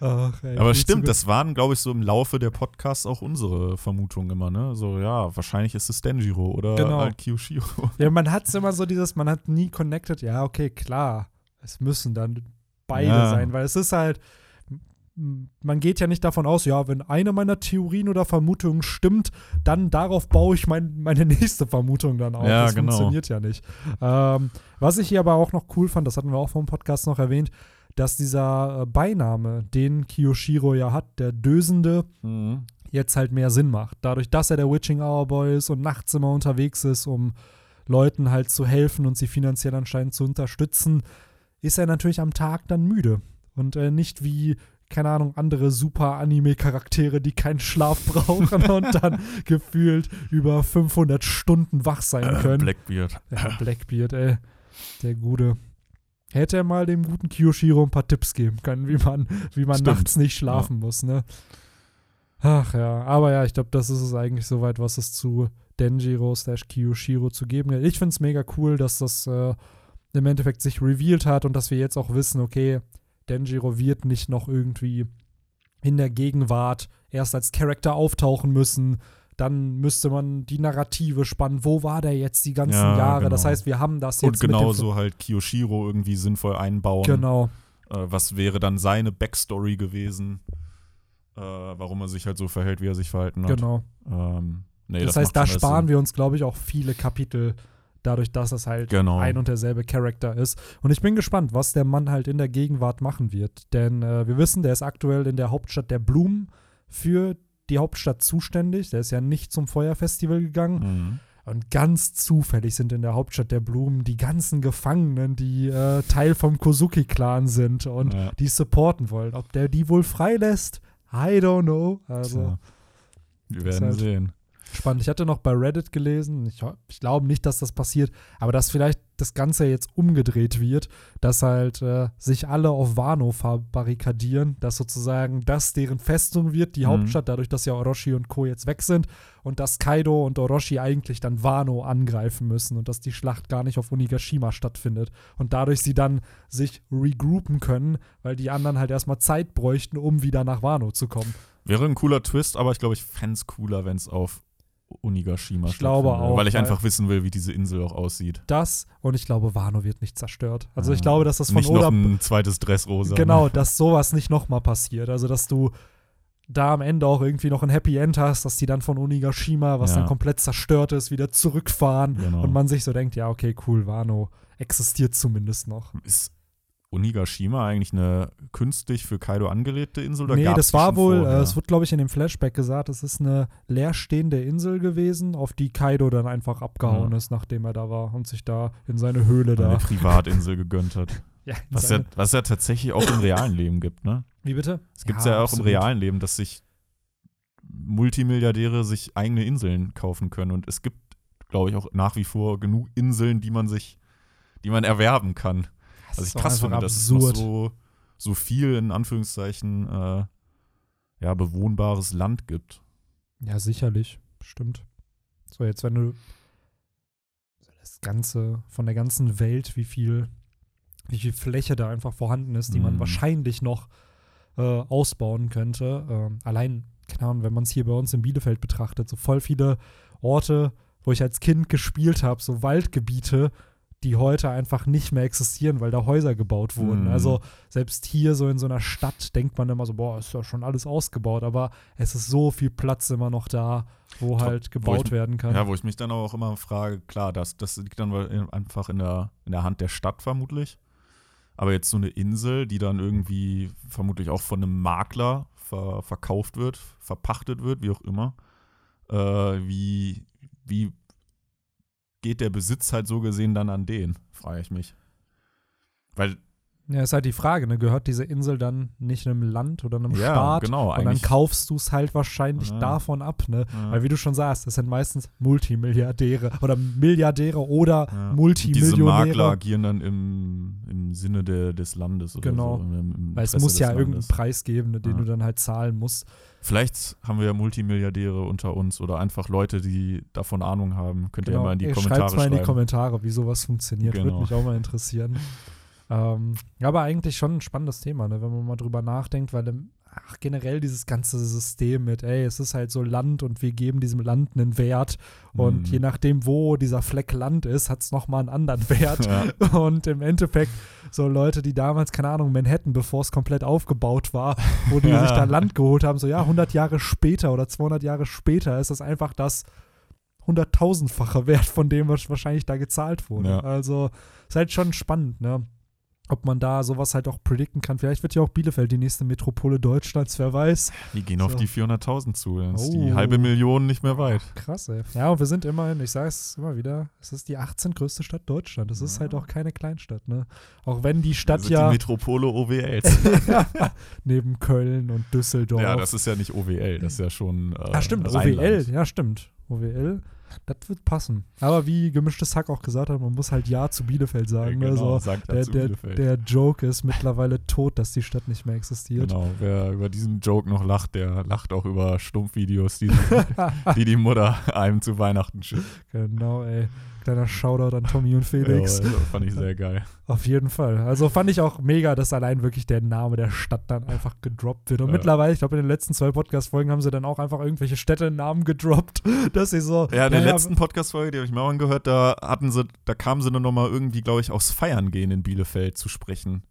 Ach, ey, Aber stimmt, das waren, glaube ich, so im Laufe der Podcasts auch unsere Vermutungen immer, ne? So, ja, wahrscheinlich ist es Denjiro oder Genau. halt Kyoshiro. Ja, man hat es immer so dieses, man hat nie connected, ja, okay, klar, es müssen dann beide Ja. sein, weil es ist halt, man geht ja nicht davon aus, ja, wenn eine meiner Theorien oder Vermutungen stimmt, dann darauf baue ich mein, meine nächste Vermutung dann auf. Ja, das genau. funktioniert ja nicht. Ähm, was ich hier aber auch noch cool fand, das hatten wir auch vom Podcast noch erwähnt, dass dieser äh, Beiname, den Kiyoshiro ja hat, der Dösende, Mhm. jetzt halt mehr Sinn macht. Dadurch, dass er der Witching Hour Boy ist und nachts immer unterwegs ist, um Leuten halt zu helfen und sie finanziell anscheinend zu unterstützen, ist er natürlich am Tag dann müde. Und äh, nicht wie, keine Ahnung, andere super Anime-Charaktere, die keinen Schlaf brauchen und dann gefühlt über 500 Stunden wach sein Äh, können. Blackbeard. Ja, Blackbeard, ey. Der Gute. Hätte er mal dem guten Kiyoshiro ein paar Tipps geben können, wie man, wie man Stimmt. nachts nicht schlafen muss, ne? Ach ja, aber ja, ich glaube, das ist es eigentlich soweit, was es zu Denjiro slash Kiyoshiro zu geben gibt. Ich finde es mega cool, dass das äh, im Endeffekt sich revealed hat und dass wir jetzt auch wissen, okay, Denjiro wird nicht noch irgendwie in der Gegenwart erst als Charakter auftauchen müssen. Dann müsste man die Narrative spannen. Wo war der jetzt die ganzen Ja, Jahre? Das genau. heißt, wir haben das Und jetzt dem genauso halt Kiyoshiro irgendwie sinnvoll einbauen. Genau, Äh, was wäre dann seine Backstory gewesen? Äh, warum er sich halt so verhält, wie er sich verhalten hat. genau. Ähm, nee, das, das heißt, da sparen Sinn. wir uns, glaube ich, auch viele Kapitel, dadurch, dass es halt Genau. ein und derselbe Charakter ist. Und ich bin gespannt, was der Mann halt in der Gegenwart machen wird. Denn äh, wir wissen, der ist aktuell in der Hauptstadt der Blumen für die Hauptstadt zuständig. Der ist ja nicht zum Feuerfestival gegangen. Mhm. Und ganz zufällig sind in der Hauptstadt der Blumen die ganzen Gefangenen, die äh, Teil vom Kozuki-Clan sind und Ja. die supporten wollen. Ob der die wohl freilässt, I don't know. Also. Wir werden halt- sehen. spannend. Ich hatte noch bei Reddit gelesen, ich, ich glaube nicht, dass das passiert, aber dass vielleicht das Ganze jetzt umgedreht wird, dass halt äh, sich alle auf Wano verbarrikadieren, dass sozusagen das deren Festung wird, die Mhm. Hauptstadt, dadurch, dass ja Orochi und Co. jetzt weg sind und dass Kaido und Orochi eigentlich dann Wano angreifen müssen und dass die Schlacht gar nicht auf Onigashima stattfindet und dadurch sie dann sich regroupen können, weil die anderen halt erstmal Zeit bräuchten, um wieder nach Wano zu kommen. Wäre ein cooler Twist, aber ich glaube, ich fände es cooler, wenn es auf Onigashima Ich glaube auch, Weil ich einfach wissen will, wie diese Insel auch aussieht. Das und ich glaube, Wano wird nicht zerstört. Also ich Ah, glaube, dass das von Nicht Oda noch ein zweites Dressrosa. Genau, dass sowas nicht nochmal passiert. Also, dass du da am Ende auch irgendwie noch ein Happy End hast, dass die dann von Onigashima, was Ja. dann komplett zerstört ist, wieder zurückfahren Genau. und man sich so denkt, ja, okay, cool, Wano existiert zumindest noch. Ist Onigashima eigentlich eine künstlich für Kaido angelegte Insel? Oder nee, das war wohl, vorher? äh, es wurde, glaube ich, in dem Flashback gesagt, es ist eine leerstehende Insel gewesen, auf die Kaido dann einfach abgehauen Ja. ist, nachdem er da war und sich da in seine Höhle da. eine Privatinsel gegönnt hat. Ja, Was ja, was ja tatsächlich auch im realen Leben gibt, ne? wie bitte? Es gibt ja, auch im absolut. realen Leben, dass sich Multimilliardäre sich eigene Inseln kaufen können. Und es gibt, glaube ich, auch nach wie vor genug Inseln, die man sich, die man erwerben kann. Das Was ich krass finde, dass es noch so, so viel in Anführungszeichen äh, ja, bewohnbares Land gibt. Ja, sicherlich. Stimmt. So, jetzt, wenn du das Ganze, von der ganzen Welt, wie viel, wie viel Fläche da einfach vorhanden ist, die man Mhm. wahrscheinlich noch äh, ausbauen könnte. Ähm, allein, keine Ahnung, wenn man es hier bei uns in Bielefeld betrachtet, so voll viele Orte, wo ich als Kind gespielt habe, so Waldgebiete, die heute einfach nicht mehr existieren, weil da Häuser gebaut wurden. Mhm. Also selbst hier so in so einer Stadt denkt man immer so, boah, ist ja schon alles ausgebaut, aber es ist so viel Platz immer noch da, wo Top, halt wo gebaut ich- werden kann. Ja, wo ich mich dann auch immer frage, klar, das, das liegt dann einfach in der, in der Hand der Stadt vermutlich. Aber jetzt so eine Insel, die dann irgendwie vermutlich auch von einem Makler ver, verkauft wird, verpachtet wird, wie auch immer. Äh, wie, wie geht der Besitz halt so gesehen dann an den, frage ich mich. Weil, Ja, ist halt die Frage, ne? gehört diese Insel dann nicht einem Land oder einem ja, Staat? genau, Und dann kaufst du es halt wahrscheinlich Ja. davon ab, ne? ja. Weil wie du schon sagst, das sind meistens Multimilliardäre oder Milliardäre oder Ja. Diese Multimillionäre. Makler agieren dann im, im Sinne der, des Landes oder Genau. so. Im Weil es muss ja des irgendeinen Landes. Preis geben, ne, den du dann halt zahlen musst. Vielleicht haben wir ja Multimilliardäre unter uns oder einfach Leute, die davon Ahnung haben. Könnt ihr ja mal in die Ey, Kommentare schreibt's mal in die schreiben. Kommentare, wie sowas funktioniert. Würde Genau. mich auch mal interessieren. Ähm, ja, aber eigentlich schon ein spannendes Thema, ne, wenn man mal drüber nachdenkt, weil im, ach, generell dieses ganze System mit, ey, es ist halt so Land und wir geben diesem Land einen Wert und Mhm. je nachdem, wo dieser Fleck Land ist, hat es nochmal einen anderen Wert. ja. Und im Endeffekt, so Leute, die damals, keine Ahnung, Manhattan, bevor es komplett aufgebaut war, wo die Ja. sich da Land geholt haben, so ja, 100 Jahre später oder 200 Jahre später ist das einfach das hunderttausendfache Wert von dem, was wahrscheinlich da gezahlt wurde. Ja. Also ist halt schon spannend, ne? Ob man da sowas halt auch predikten kann. Vielleicht wird ja auch Bielefeld die nächste Metropole Deutschlands, wer weiß. Die gehen auf So. die 400.000 zu. Dann ist Oh. die halbe Million nicht mehr weit. Krass, ey. Ja, und wir sind immerhin, ich sage es immer wieder, es ist die 18. größte Stadt Deutschlands. Es ist Ja. halt auch keine Kleinstadt, ne? Auch wenn die Stadt sind ja die Metropole OWLs. neben Köln und Düsseldorf. ja, das ist ja nicht OWL, das ist ja schon. Äh, ja, stimmt, Rheinland. OWL, ja, stimmt. OWL, das wird passen. Aber wie gemischtes Hack auch gesagt hat, man muss halt Ja zu Bielefeld Ja, sagen. ne? genau, so, sagt der, dazu der, Bielefeld. der Joke ist mittlerweile tot, dass die Stadt nicht mehr existiert. Genau, wer über diesen Joke noch lacht, der lacht auch über Stumpfvideos, die die, die Mutter einem zu Weihnachten schickt. Genau, ey. Kleiner Shoutout an Tommy und Felix. Ja, fand ich sehr geil. Auf jeden Fall. Also fand ich auch mega, dass allein wirklich der Name der Stadt dann einfach gedroppt wird. Und Ja. mittlerweile, ich glaube, in den letzten zwei Podcast-Folgen haben sie dann auch einfach irgendwelche Städtenamen gedroppt, dass sie so. Ja, in der naja, letzten Podcast-Folge, die habe ich mir auch angehört, da hatten sie, da kamen sie dann nochmal irgendwie, glaube ich, aufs Feiern gehen in Bielefeld zu sprechen.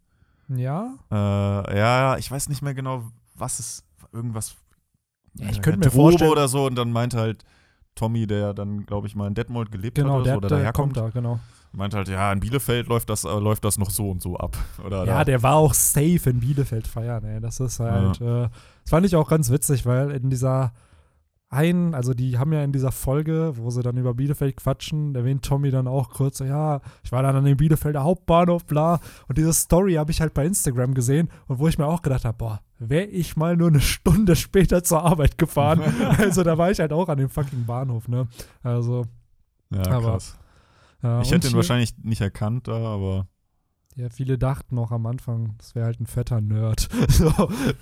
Ja? Äh, ja, ich weiß nicht mehr genau, was es, irgendwas. Ja, ich äh, könnte mir Garderobe vorstellen- oder so und dann meinte halt Tommy, der dann, glaube ich, mal in Detmold gelebt Genau, hat oder, der, so, oder der daherkommt, kommt da, genau. meinte halt, ja, in Bielefeld läuft das, äh, läuft das noch so und so ab. Oder Ja, da, der war auch safe in Bielefeld feiern, ey. Das ist halt, äh, das fand ich auch ganz witzig, weil in dieser einen, also die haben ja in dieser Folge, wo sie dann über Bielefeld quatschen, erwähnt Tommy dann auch kurz, ja, ich war dann an dem Bielefelder Hauptbahnhof, bla. Und diese Story habe ich halt bei Instagram gesehen und wo ich mir auch gedacht habe, boah, wäre ich mal nur eine Stunde später zur Arbeit gefahren. also da war ich halt auch an dem fucking Bahnhof, ne? Also, ja, aber- krass. ja. Ich hätte ihn wahrscheinlich nicht erkannt da, aber Ja, viele dachten noch am Anfang, das wäre halt ein fetter Nerd, so,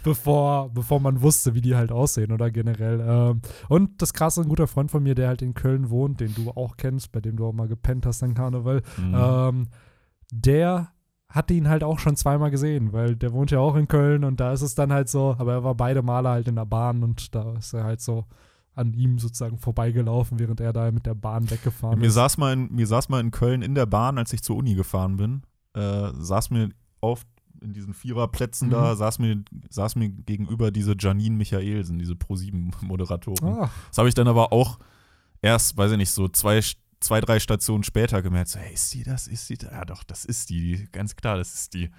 bevor, bevor man wusste, wie die halt aussehen oder generell. Ähm, und das krasse, ein guter Freund von mir, der halt in Köln wohnt, den du auch kennst, bei dem du auch mal gepennt hast an Karneval, mhm. ähm, der hatte ihn halt auch schon zweimal gesehen, weil der wohnt ja auch in Köln und da ist es dann halt so, aber er war beide Male halt in der Bahn und da ist er halt so an ihm sozusagen vorbeigelaufen, während er da mit der Bahn weggefahren mir, ist. saß mal in, mir saß mal in Köln in der Bahn, als ich zur Uni gefahren bin, äh, saß mir auf in diesen Viererplätzen Mhm. da, saß mir, saß mir gegenüber diese Janine Michaelsen, diese Pro-7-Moderatorin. Ah, Das habe ich dann aber auch erst, weiß ich nicht, so zwei, zwei drei Stationen später gemerkt, so, hey, ist die das, ist die das? Ja doch, das ist die, ganz klar, das ist die.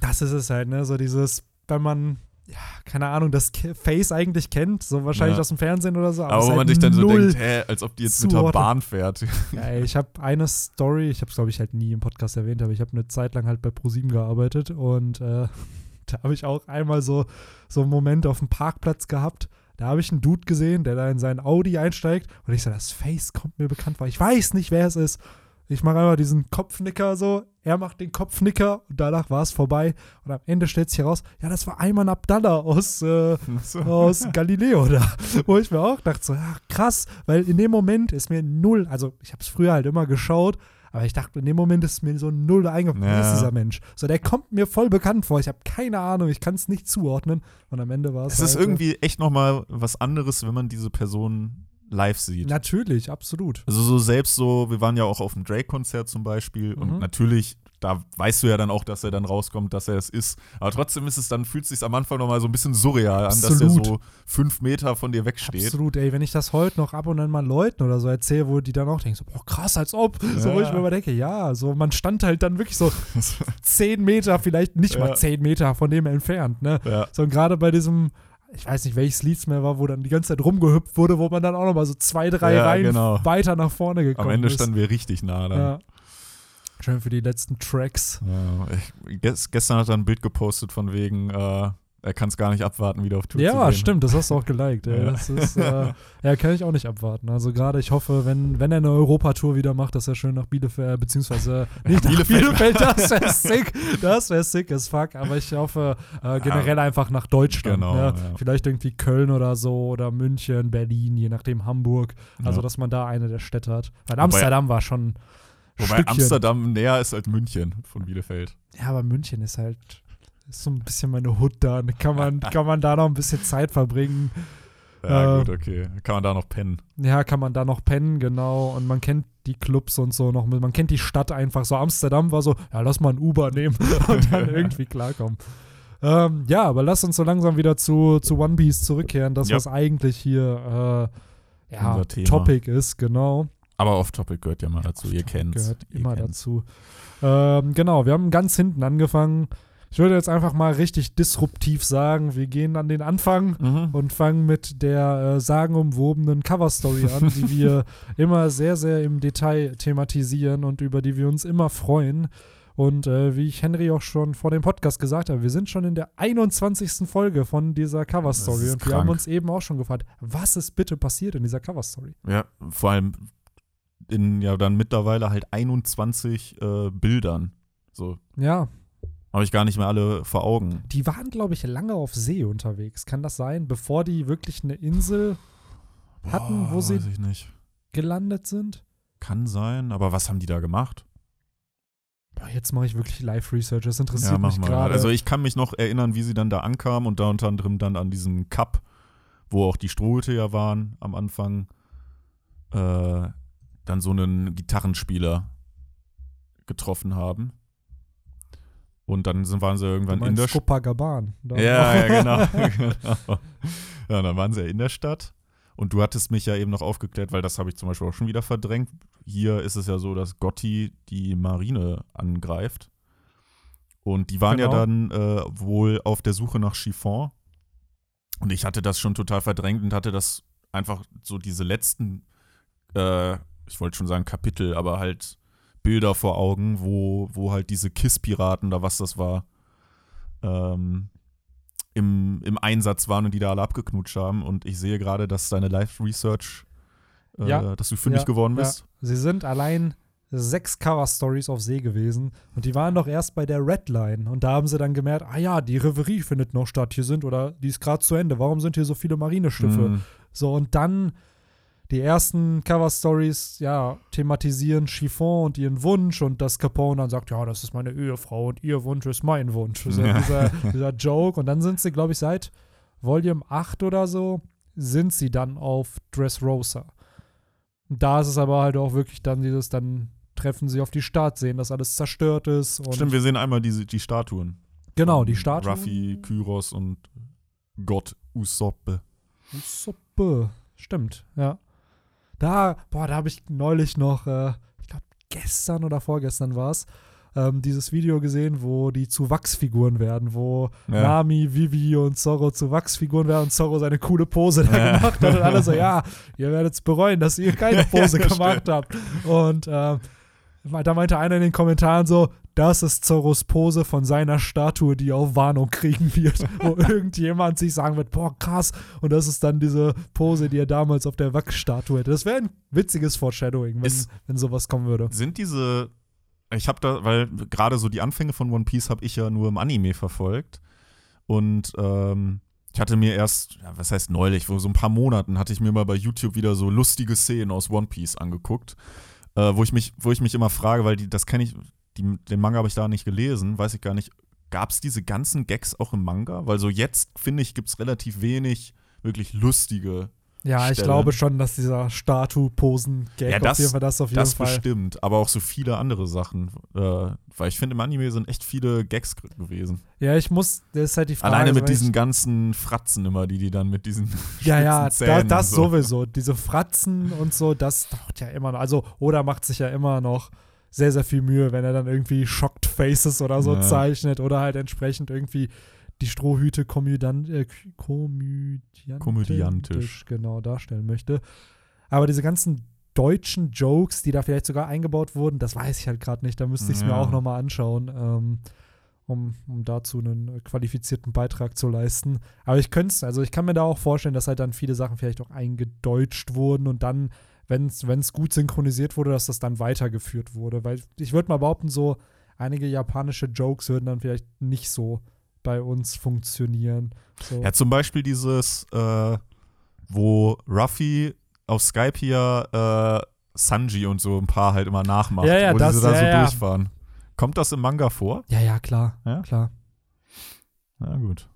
Das ist es halt, ne? So dieses, wenn man, ja, keine Ahnung, das Face eigentlich kennt, so wahrscheinlich Ja. aus dem Fernsehen oder so. Aber, ist wo man halt sich dann so denkt, hä, als ob die jetzt mit der. Bahn fährt. Ja, ich habe eine Story, ich habe es glaube ich halt nie im Podcast erwähnt, aber ich habe eine Zeit lang halt bei ProSieben gearbeitet und äh, da habe ich auch einmal so, so einen Moment auf dem Parkplatz gehabt. da habe ich einen Dude gesehen, der da in seinen Audi einsteigt und ich so, das Face kommt mir bekannt vor. Ich weiß nicht, wer es ist. Ich mache einfach diesen Kopfnicker so, er macht den Kopfnicker und danach war es vorbei. Und am Ende stellt sich heraus, ja, das war Ayman Abdallah aus, äh, So. aus Galileo da. Wo ich mir auch dachte, so, ja, krass, weil in dem Moment ist mir null, also ich habe es früher halt immer geschaut, aber ich dachte, in dem Moment ist mir so null eingefallen, wer ist Ja. dieser Mensch? So, der kommt mir voll bekannt vor. Ich habe keine Ahnung, ich kann es nicht zuordnen. Und am Ende war es. Es ist halt, äh, irgendwie echt nochmal was anderes, wenn man diese Person live sieht. Natürlich, absolut. Also so selbst so, wir waren ja auch auf dem Drake-Konzert zum Beispiel Mhm. und natürlich, da weißt du ja dann auch, dass er dann rauskommt, dass er es ist. Aber trotzdem ist es dann, fühlt es sich am Anfang nochmal so ein bisschen surreal an, dass er Absolut. so fünf Meter von dir wegsteht. Absolut, ey, wenn ich das heute noch ab und an mal Leuten oder so erzähle, wo die dann auch denken, so, boah, krass, als ob. So, wo ich mir immer denke, ja, so, man stand halt dann wirklich so zehn Meter, vielleicht nicht mal Ja. zehn Meter von dem entfernt, ne? ja. So, und gerade bei diesem, ich weiß nicht, welches Lied es mehr war, wo dann die ganze Zeit rumgehüpft wurde, wo man dann auch noch mal so zwei, drei Ja, Reihen genau. weiter nach vorne gekommen Am Ende ist. standen wir richtig nah dann. ja. Schön für die letzten Tracks. Ja, ich, ges- gestern hat er ein Bild gepostet von wegen, äh, er kann es gar nicht abwarten, wieder auf Tour zu Ja, gehen. stimmt, das hast du auch geliked. Ja. Das ist, äh, ja, kann ich auch nicht abwarten. Also gerade, ich hoffe, wenn, wenn er eine Europatour wieder macht, dass er schön nach Bielefeld, beziehungsweise nicht nach Bielefeld. Bielefeld, das wäre sick, das wäre sick as fuck, aber ich hoffe äh, generell einfach nach Deutschland. Genau, ne? ja. Vielleicht irgendwie Köln oder so oder München, Berlin, je nachdem Hamburg. Also, Ja. dass man da eine der Städte hat. Weil Amsterdam war schon Wobei Stückchen. Amsterdam näher ist als München von Bielefeld. Ja, aber München ist halt ist so ein bisschen meine Hut da. Kann man, kann man da noch ein bisschen Zeit verbringen. Ja, Äh, gut, okay. Kann man da noch pennen. Ja, kann man da noch pennen, genau. Und man kennt die Clubs und so noch. Man kennt die Stadt einfach so. Amsterdam war so, ja, lass mal ein Uber nehmen und dann irgendwie klarkommen. Ähm, ja, aber lass uns so langsam wieder zu, zu One Piece zurückkehren. Das, Ja. was eigentlich hier äh, ja, Unser Thema. Topic ist, genau. Aber Off-Topic gehört ja mal dazu. Ihr kennt's. Gehört Ihr immer kennt's. dazu. Ähm, genau, wir haben ganz hinten angefangen. Ich würde jetzt einfach mal richtig disruptiv sagen, wir gehen an den Anfang Mhm. und fangen mit der äh, sagenumwobenen Coverstory an, die wir immer sehr, sehr im Detail thematisieren und über die wir uns immer freuen. Und äh, wie ich Henry auch schon vor dem Podcast gesagt habe, wir sind schon in der 21. Folge von dieser Coverstory und wir haben uns eben auch schon gefragt, was ist bitte passiert in dieser Coverstory? Ja, vor allem in ja dann mittlerweile halt 21 äh, Bildern. So, Ja, habe ich gar nicht mehr alle vor Augen. die waren, glaube ich, lange auf See unterwegs. Kann das sein, bevor die wirklich eine Insel hatten, wo sie Weiß ich nicht. gelandet sind? Kann sein, aber was haben die da gemacht? Boah, jetzt mache ich wirklich Live-Research, das interessiert ja, mich gerade. Also ich kann mich noch erinnern, wie sie dann da ankamen und da unter anderem dann an diesem Cup, wo auch die Strohhüte ja waren am Anfang, äh, dann so einen Gitarrenspieler getroffen haben. Und dann sind, waren sie irgendwann in der Stadt. Ja, ja, genau. genau. Ja, dann waren sie ja in der Stadt. Und du hattest mich ja eben noch aufgeklärt, weil das habe ich zum Beispiel auch schon wieder verdrängt. Hier ist es ja so, dass Gotti die Marine angreift. Und die waren ja Genau. dann äh, wohl auf der Suche nach Chiffon. Und ich hatte das schon total verdrängt und hatte das einfach so diese letzten, äh, ich wollte schon sagen Kapitel, aber halt Bilder vor Augen, wo, wo halt diese KISS-Piraten oder was das war, ähm, im, im Einsatz waren und die da alle abgeknutscht haben. Und ich sehe gerade, dass deine Live-Research, äh, Ja. dass du fündig Ja, geworden ja. bist. Sie sind allein sechs Cover-Stories auf See gewesen und die waren doch erst bei der Red Line und da haben sie dann gemerkt, ah ja, die Reverie findet noch statt, hier sind oder die ist gerade zu Ende, warum sind hier so viele Marineschiffe? Mhm. So und dann die ersten Cover-Stories, ja, thematisieren Chiffon und ihren Wunsch und dass Capone dann sagt, ja, das ist meine Ehefrau und ihr Wunsch ist mein Wunsch. Ja. dieser, dieser Joke und dann sind sie, glaube ich, seit Volume 8 oder so, sind sie dann auf Dressrosa. Da ist es aber halt auch wirklich dann dieses, dann treffen sie auf die Stadt, sehen, dass alles zerstört ist. Stimmt, wir sehen einmal diese, die Statuen. genau, die Von Statue. Ruffy, Kyros und Gott Usoppe. Suppe. Stimmt, ja. Da, boah, da habe ich neulich noch, äh, ich glaube gestern oder vorgestern war es, ähm, dieses Video gesehen, wo die zu Wachsfiguren werden, wo Ja. Nami, Vivi und Zorro zu Wachsfiguren werden und Zorro seine coole Pose da Ja. gemacht hat und alle so, ja, ihr werdet es bereuen, dass ihr keine Pose Ja, gemacht habt. Und ähm, da meinte einer in den Kommentaren so, das ist Zorros Pose von seiner Statue, die auf Warnung kriegen wird, wo irgendjemand sich sagen wird, boah, krass. Und das ist dann diese Pose, die er damals auf der Wachsstatue hätte. Das wäre ein witziges Foreshadowing, wenn, Ist- wenn sowas kommen würde. Sind diese, ich habe da, weil gerade so die Anfänge von One Piece habe ich ja nur im Anime verfolgt. Und ähm, ich hatte mir erst, ja, was heißt neulich, vor so ein paar Monaten hatte ich mir mal bei YouTube wieder so lustige Szenen aus One Piece angeguckt, äh, wo ich mich, wo ich mich immer frage, weil die, das kenne ich, die, den Manga habe ich da nicht gelesen, weiß ich gar nicht. Gab es diese ganzen Gags auch im Manga? Weil so jetzt, finde ich, gibt es relativ wenig wirklich lustige. Ja, ich Stelle. glaube schon, dass dieser Statue-Posen-Gag Ja, auf das- jeden Fall das auf jeden Das Fall. bestimmt, aber auch so viele andere Sachen. Äh, weil ich finde, im Anime sind echt viele Gags gewesen. Ja, ich muss, das ist halt die Frage. Alleine mit ich- diesen ganzen Fratzen immer, die die dann mit diesen Ja, ja, da, das so. sowieso. Diese Fratzen und so, das taucht ja immer noch. Also, Oda macht sich ja immer noch sehr, sehr viel Mühe, wenn er dann irgendwie Shocked Faces oder so Ja. zeichnet oder halt entsprechend irgendwie die Strohhüte äh, komödiantisch, Komödiantisch. genau darstellen möchte. Aber diese ganzen deutschen Jokes, die da vielleicht sogar eingebaut wurden, das weiß ich halt gerade nicht. Da müsste ich es mir Ja. auch nochmal anschauen, ähm, um, um dazu einen qualifizierten Beitrag zu leisten. Aber ich könnte es, also ich kann mir da auch vorstellen, dass halt dann viele Sachen vielleicht auch eingedeutscht wurden und dann, wenn es gut synchronisiert wurde, dass das dann weitergeführt wurde. Weil ich würde mal behaupten, so einige japanische Jokes würden dann vielleicht nicht so bei uns funktionieren. So. Ja, zum Beispiel dieses, äh, wo Ruffy auf Skype hier äh, Sanji und so ein paar halt immer nachmacht, Ja, ja, wo das- diese da ja, so ja. durchfahren. Kommt das im Manga vor? ja, ja, klar, Ja? klar. Na gut.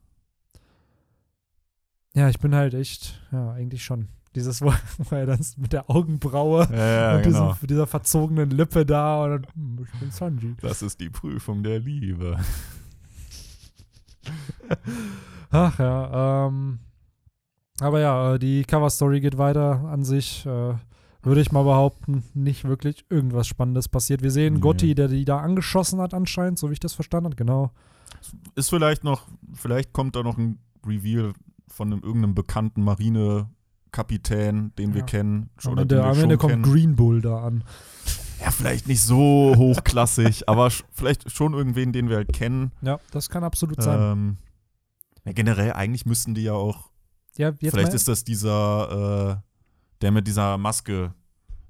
Ja, ich bin halt echt, ja, eigentlich schon. Dieses, wo, er dann mit der Augenbraue Ja, ja und genau. diesem, dieser verzogenen Lippe da und dann, hm, ich bin Sanji. Das ist die Prüfung der Liebe. Ach ja, ähm, aber ja, äh, die Cover-Story geht weiter an sich. Äh, würde ich mal behaupten, nicht wirklich irgendwas Spannendes passiert. Wir sehen Nee. Gotti, der die da angeschossen hat anscheinend, so wie ich das verstanden habe. Genau. Ist vielleicht noch, vielleicht kommt da noch ein Reveal von einem, irgendeinem bekannten Marinekapitän, den wir Ja. kennen. Am Oder Ende, den wir am schon Ende kommt kennen. Green Bull da an. Ja, vielleicht nicht so hochklassig, aber vielleicht schon irgendwen, den wir halt kennen. Ja, das kann absolut sein. Ähm, ja, generell, eigentlich müssten die ja auch. ja, jetzt vielleicht ist das dieser, äh, der mit dieser Maske,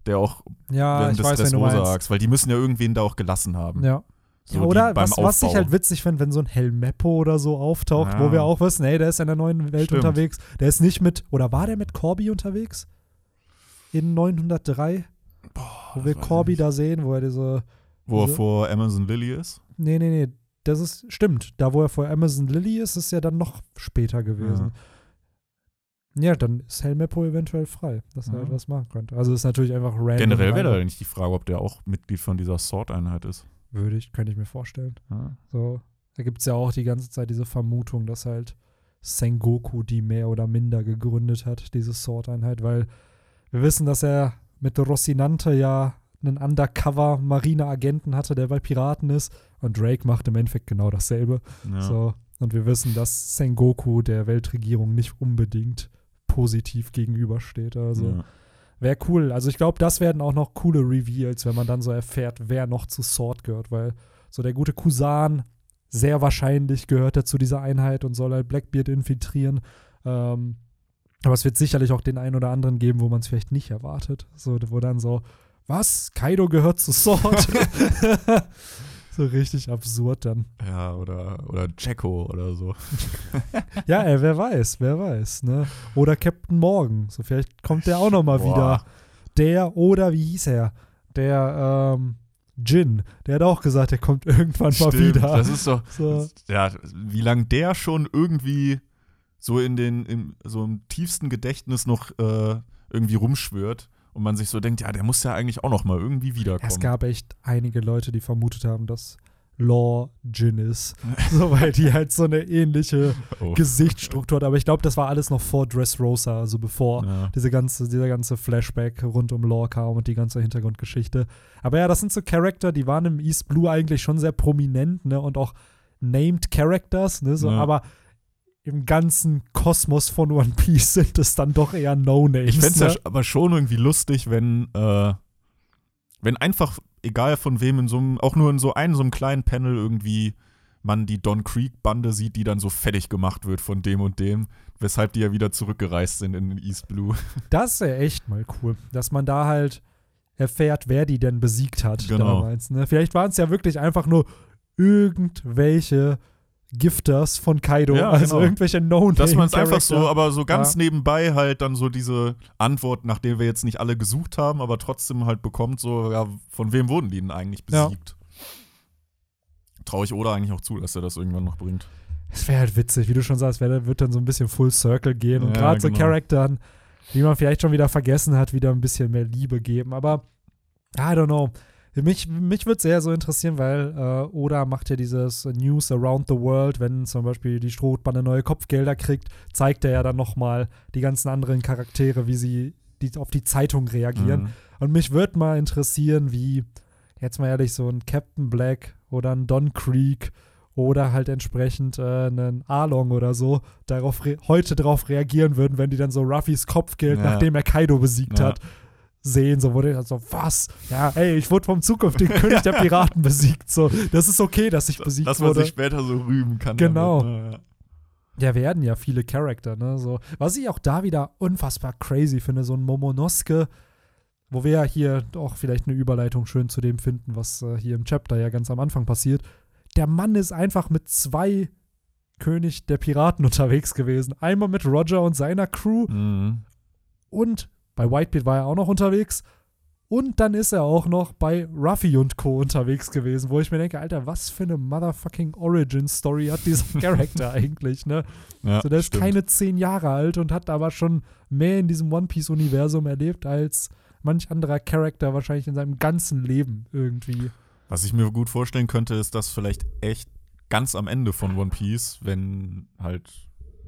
der auch ja, während ich des weiß. Dressrosa-Arcs, weil die müssen ja irgendwen da auch gelassen haben. Ja. So ja, oder was, was ich halt witzig finde, wenn so ein Helmeppo oder so auftaucht, Ja. wo wir auch wissen, hey, der ist in der neuen Welt Stimmt. unterwegs. Der ist nicht mit, oder war der mit Corby unterwegs? In 903? Boah, Wo wir Corby da sehen, wo er diese. Wo er diese- vor Amazon Lily ist. Nee, nee, nee. Das ist, stimmt. Da, wo er vor Amazon Lily ist, ist ja dann noch später gewesen. Ja, dann ist Helmeppo eventuell frei, dass er Ja. halt was machen könnte. Also ist natürlich einfach random. Generell wäre da nicht die Frage, ob der auch Mitglied von dieser Sword-Einheit ist. Würde ich, könnte ich mir vorstellen. Ja. So, da gibt es ja auch die ganze Zeit diese Vermutung, dass halt Sengoku die mehr oder minder gegründet hat, diese Sword-Einheit, weil wir wissen, dass er mit Rocinante ja einen Undercover-Marine-Agenten hatte, der bei Piraten ist und Drake macht im Endeffekt genau dasselbe. Ja. So, und wir wissen, dass Sengoku der Weltregierung nicht unbedingt positiv gegenübersteht. Also ja. Wäre cool. Also ich glaube, das werden auch noch coole Reveals, wenn man dann so erfährt, wer noch zu Sword gehört, weil so der gute Kusan sehr wahrscheinlich gehört er zu dieser Einheit und soll halt Blackbeard infiltrieren. Ähm, aber es wird sicherlich auch den einen oder anderen geben, wo man es vielleicht nicht erwartet. So, wo dann so, was? Kaido gehört zu Sword? so richtig absurd dann. ja, oder, oder Jacko oder so. Ja, ey, wer weiß, wer weiß, ne? Oder Captain Morgan. So, vielleicht kommt der auch noch mal Boah. wieder. Der oder wie hieß er? Der ähm, Jin. Der hat auch gesagt, der kommt irgendwann mal Stimmt, wieder. Das ist doch. So. Ja, wie lange der schon irgendwie so in den, im, so im tiefsten Gedächtnis noch äh, irgendwie rumschwört und man sich so denkt, ja, der muss ja eigentlich auch noch mal irgendwie wiederkommen. Es gab echt einige Leute, die vermutet haben, dass Law Jin ist. so, weil die halt so eine ähnliche oh. Gesichtsstruktur hat. Aber ich glaube, das war alles noch vor Dressrosa, also bevor ja. diese ganze, dieser ganze Flashback rund um Lore kam und die ganze Hintergrundgeschichte. Aber ja, das sind so Charakter, die waren im East Blue eigentlich schon sehr prominent, ne? Und auch named Characters, ne? So, Ja. aber im ganzen Kosmos von One Piece sind es dann doch eher No-Names. Ich fände es ne? ja aber schon irgendwie lustig, wenn, äh, wenn einfach egal von wem in so einem, auch nur in so einem, so einem kleinen Panel irgendwie man die Don Creek-Bande sieht, die dann so fertig gemacht wird von dem und dem, weshalb die ja wieder zurückgereist sind in East Blue. Das wäre echt mal cool, dass man da halt erfährt, wer die denn besiegt hat Genau. damals. Ne? Vielleicht waren es ja wirklich einfach nur irgendwelche Gifters von Kaido, Ja, also genau. irgendwelche no Dass man es einfach so, aber so ganz Ja. nebenbei halt dann so diese Antwort, nach der wir jetzt nicht alle gesucht haben, aber trotzdem halt bekommt, so, ja, von wem wurden die denn eigentlich Ja. besiegt? Traue ich Oda eigentlich auch zu, dass er das irgendwann noch bringt. Es wäre halt witzig, wie du schon sagst, wär, wird dann so ein bisschen Full Circle gehen und Ja, gerade so genau. Charakteren, die man vielleicht schon wieder vergessen hat, wieder ein bisschen mehr Liebe geben. Aber I don't know. Mich, mich würde sehr so interessieren, weil äh, Oda macht ja dieses News Around the World, wenn zum Beispiel die Strohbande neue Kopfgelder kriegt, zeigt er ja dann nochmal die ganzen anderen Charaktere, wie sie die, auf die Zeitung reagieren. Mhm. Und mich würde mal interessieren, wie, jetzt mal ehrlich, so ein Captain Black oder ein Don Creek oder halt entsprechend äh, einen Arlong oder so darauf heute darauf reagieren würden, wenn die dann so Ruffys Kopfgeld, Ja. nachdem er Kaido besiegt Ja. hat, sehen. So wurde so, was? Ja, ey, ich wurde vom zukünftigen König der Piraten besiegt. So, das ist okay, dass ich besiegt Dass man wurde. sich später so rühmen kann. Genau. Damit, ne? Ja, werden ja viele Charakter, ne? So, was ich auch da wieder unfassbar crazy finde, so ein Momonosuke, wo wir ja hier auch vielleicht eine Überleitung schön zu dem finden, was äh, hier im Chapter ja ganz am Anfang passiert. Der Mann ist einfach mit zwei König der Piraten unterwegs gewesen. Einmal mit Roger und seiner Crew. Mhm. und bei Whitebeard war er auch noch unterwegs. Und dann ist er auch noch bei Ruffy und Co. unterwegs gewesen, wo ich mir denke, Alter, was für eine motherfucking Origin-Story hat dieser Charakter eigentlich, ne? Ja, So, der ist stimmt. keine zehn Jahre alt und hat aber schon mehr in diesem One Piece-Universum erlebt als manch anderer Charakter wahrscheinlich in seinem ganzen Leben irgendwie. Was ich mir gut vorstellen könnte, ist, dass vielleicht echt ganz am Ende von One Piece, wenn halt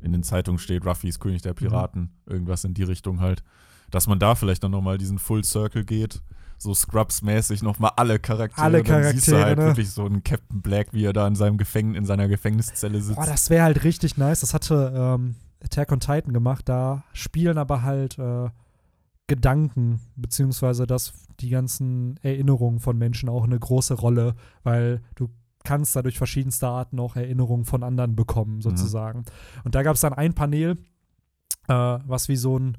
in den Zeitungen steht, Ruffy ist König der Piraten, irgendwas in die Richtung halt, dass man da vielleicht dann nochmal diesen Full Circle geht, so Scrubs-mäßig nochmal alle Charaktere. Alle dann siehst du Charaktere, halt ne? wirklich so einen Captain Black, wie er da in seinem Gefängnis, in seiner Gefängniszelle sitzt. Boah, das wäre halt richtig nice. Das hatte ähm, Attack on Titan gemacht. Da spielen aber halt äh, Gedanken, beziehungsweise dass die ganzen Erinnerungen von Menschen auch eine große Rolle, weil du kannst dadurch verschiedenste Arten auch Erinnerungen von anderen bekommen, sozusagen. Und da gab es dann ein Panel, äh, was wie so ein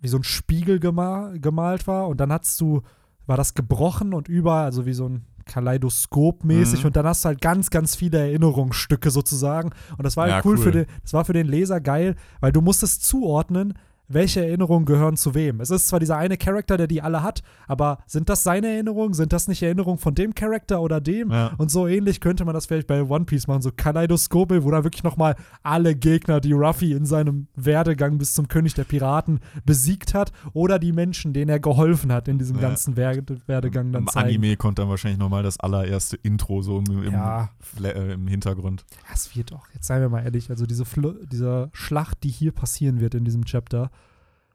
wie so ein Spiegel gema gemalt war und dann hast du, war das gebrochen und überall, also wie so ein Kaleidoskop mäßig Mhm. und dann hast du halt ganz, ganz viele Erinnerungsstücke sozusagen und das war halt Ja, cool, cool. für den, das war für den Leser geil, weil du musstest zuordnen, welche Erinnerungen gehören zu wem. Es ist zwar dieser eine Charakter, der die alle hat, aber sind das seine Erinnerungen? Sind das nicht Erinnerungen von dem Charakter oder dem? Ja. Und so ähnlich könnte man das vielleicht bei One Piece machen, so Kaleidoskope, wo da wirklich nochmal alle Gegner, die Ruffy in seinem Werdegang bis zum König der Piraten besiegt hat, oder die Menschen, denen er geholfen hat in diesem Ja. ganzen Wer Werdegang dann Im zeigen. Anime kommt dann wahrscheinlich nochmal das allererste Intro so im, im, Ja. Äh, im Hintergrund. Das wird doch, jetzt seien wir mal ehrlich, also diese, Fl diese Schlacht, die hier passieren wird in diesem Chapter,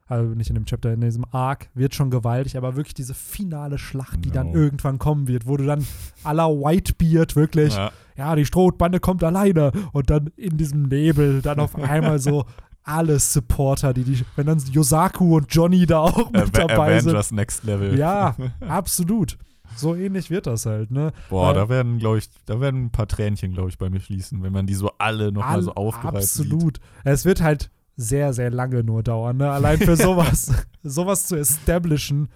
also nicht in dem Chapter, in diesem Arc, wird schon gewaltig, aber wirklich diese finale Schlacht, die dann Genau. irgendwann kommen wird, wo du dann aller Whitebeard wirklich Ja. ja, die Strohbande kommt alleine und dann in diesem Nebel dann auf einmal so alle Supporter, die die, wenn dann Yosaku und Johnny da auch mit Ava- dabei sind. Avengers Next Level. Ja, absolut. So ähnlich wird das halt, ne? Boah, Weil- da werden, glaube ich, da werden ein paar Tränchen, glaube ich, bei mir fließen, wenn man die so alle nochmal so All- aufgereiht sieht. Absolut. Es wird halt sehr, sehr lange nur dauern, ne? Allein für sowas, sowas zu establishen,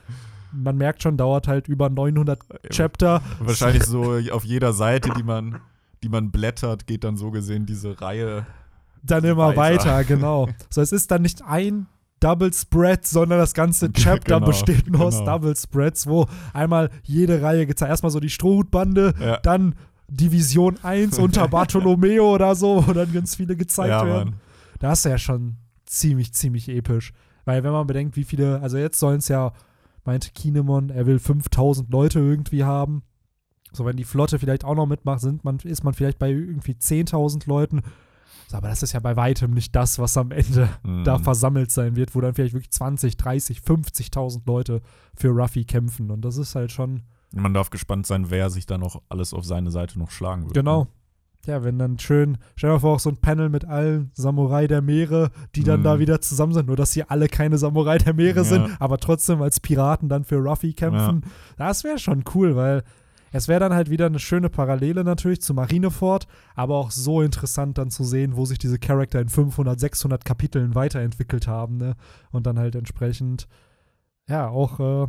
man merkt schon, dauert halt über 900 Chapter. Wahrscheinlich so auf jeder Seite, die man, die man blättert, geht dann so gesehen diese Reihe. dann immer Weiter. weiter, genau. So, es ist dann nicht ein Double Spread, sondern das ganze Chapter Genau, besteht nur aus genau. Double Spreads, wo einmal jede Reihe gezeigt. Erstmal so die Strohhutbande, Ja, dann Division 1 unter Bartolomeo oder so, wo dann ganz viele gezeigt ja werden. Mann. Das ist ja schon ziemlich, ziemlich episch. Weil wenn man bedenkt, wie viele, also jetzt sollen es ja, meinte Kinemon, er will 5000 Leute irgendwie haben. So, wenn die Flotte vielleicht auch noch mitmacht, sind man, ist man vielleicht bei irgendwie 10.000 Leuten. So, aber das ist ja bei weitem nicht das, was am Ende Mhm. da versammelt sein wird, wo dann vielleicht wirklich 20, 30, 50.000 Leute für Ruffy kämpfen. Und das ist halt schon, Man darf gespannt sein, wer sich da noch alles auf seine Seite noch schlagen wird. genau. Ja, wenn dann schön, stell dir vor, auch so ein Panel mit allen Samurai der Meere, die dann Mhm. da wieder zusammen sind, nur dass sie alle keine Samurai der Meere Ja. sind, aber trotzdem als Piraten dann für Ruffy kämpfen. Das wäre schon cool, weil es wäre dann halt wieder eine schöne Parallele natürlich zu Marineford, aber auch so interessant dann zu sehen, wo sich diese Charakter in 500, 600 Kapiteln weiterentwickelt haben, ne? Und dann halt entsprechend, ja, auch äh,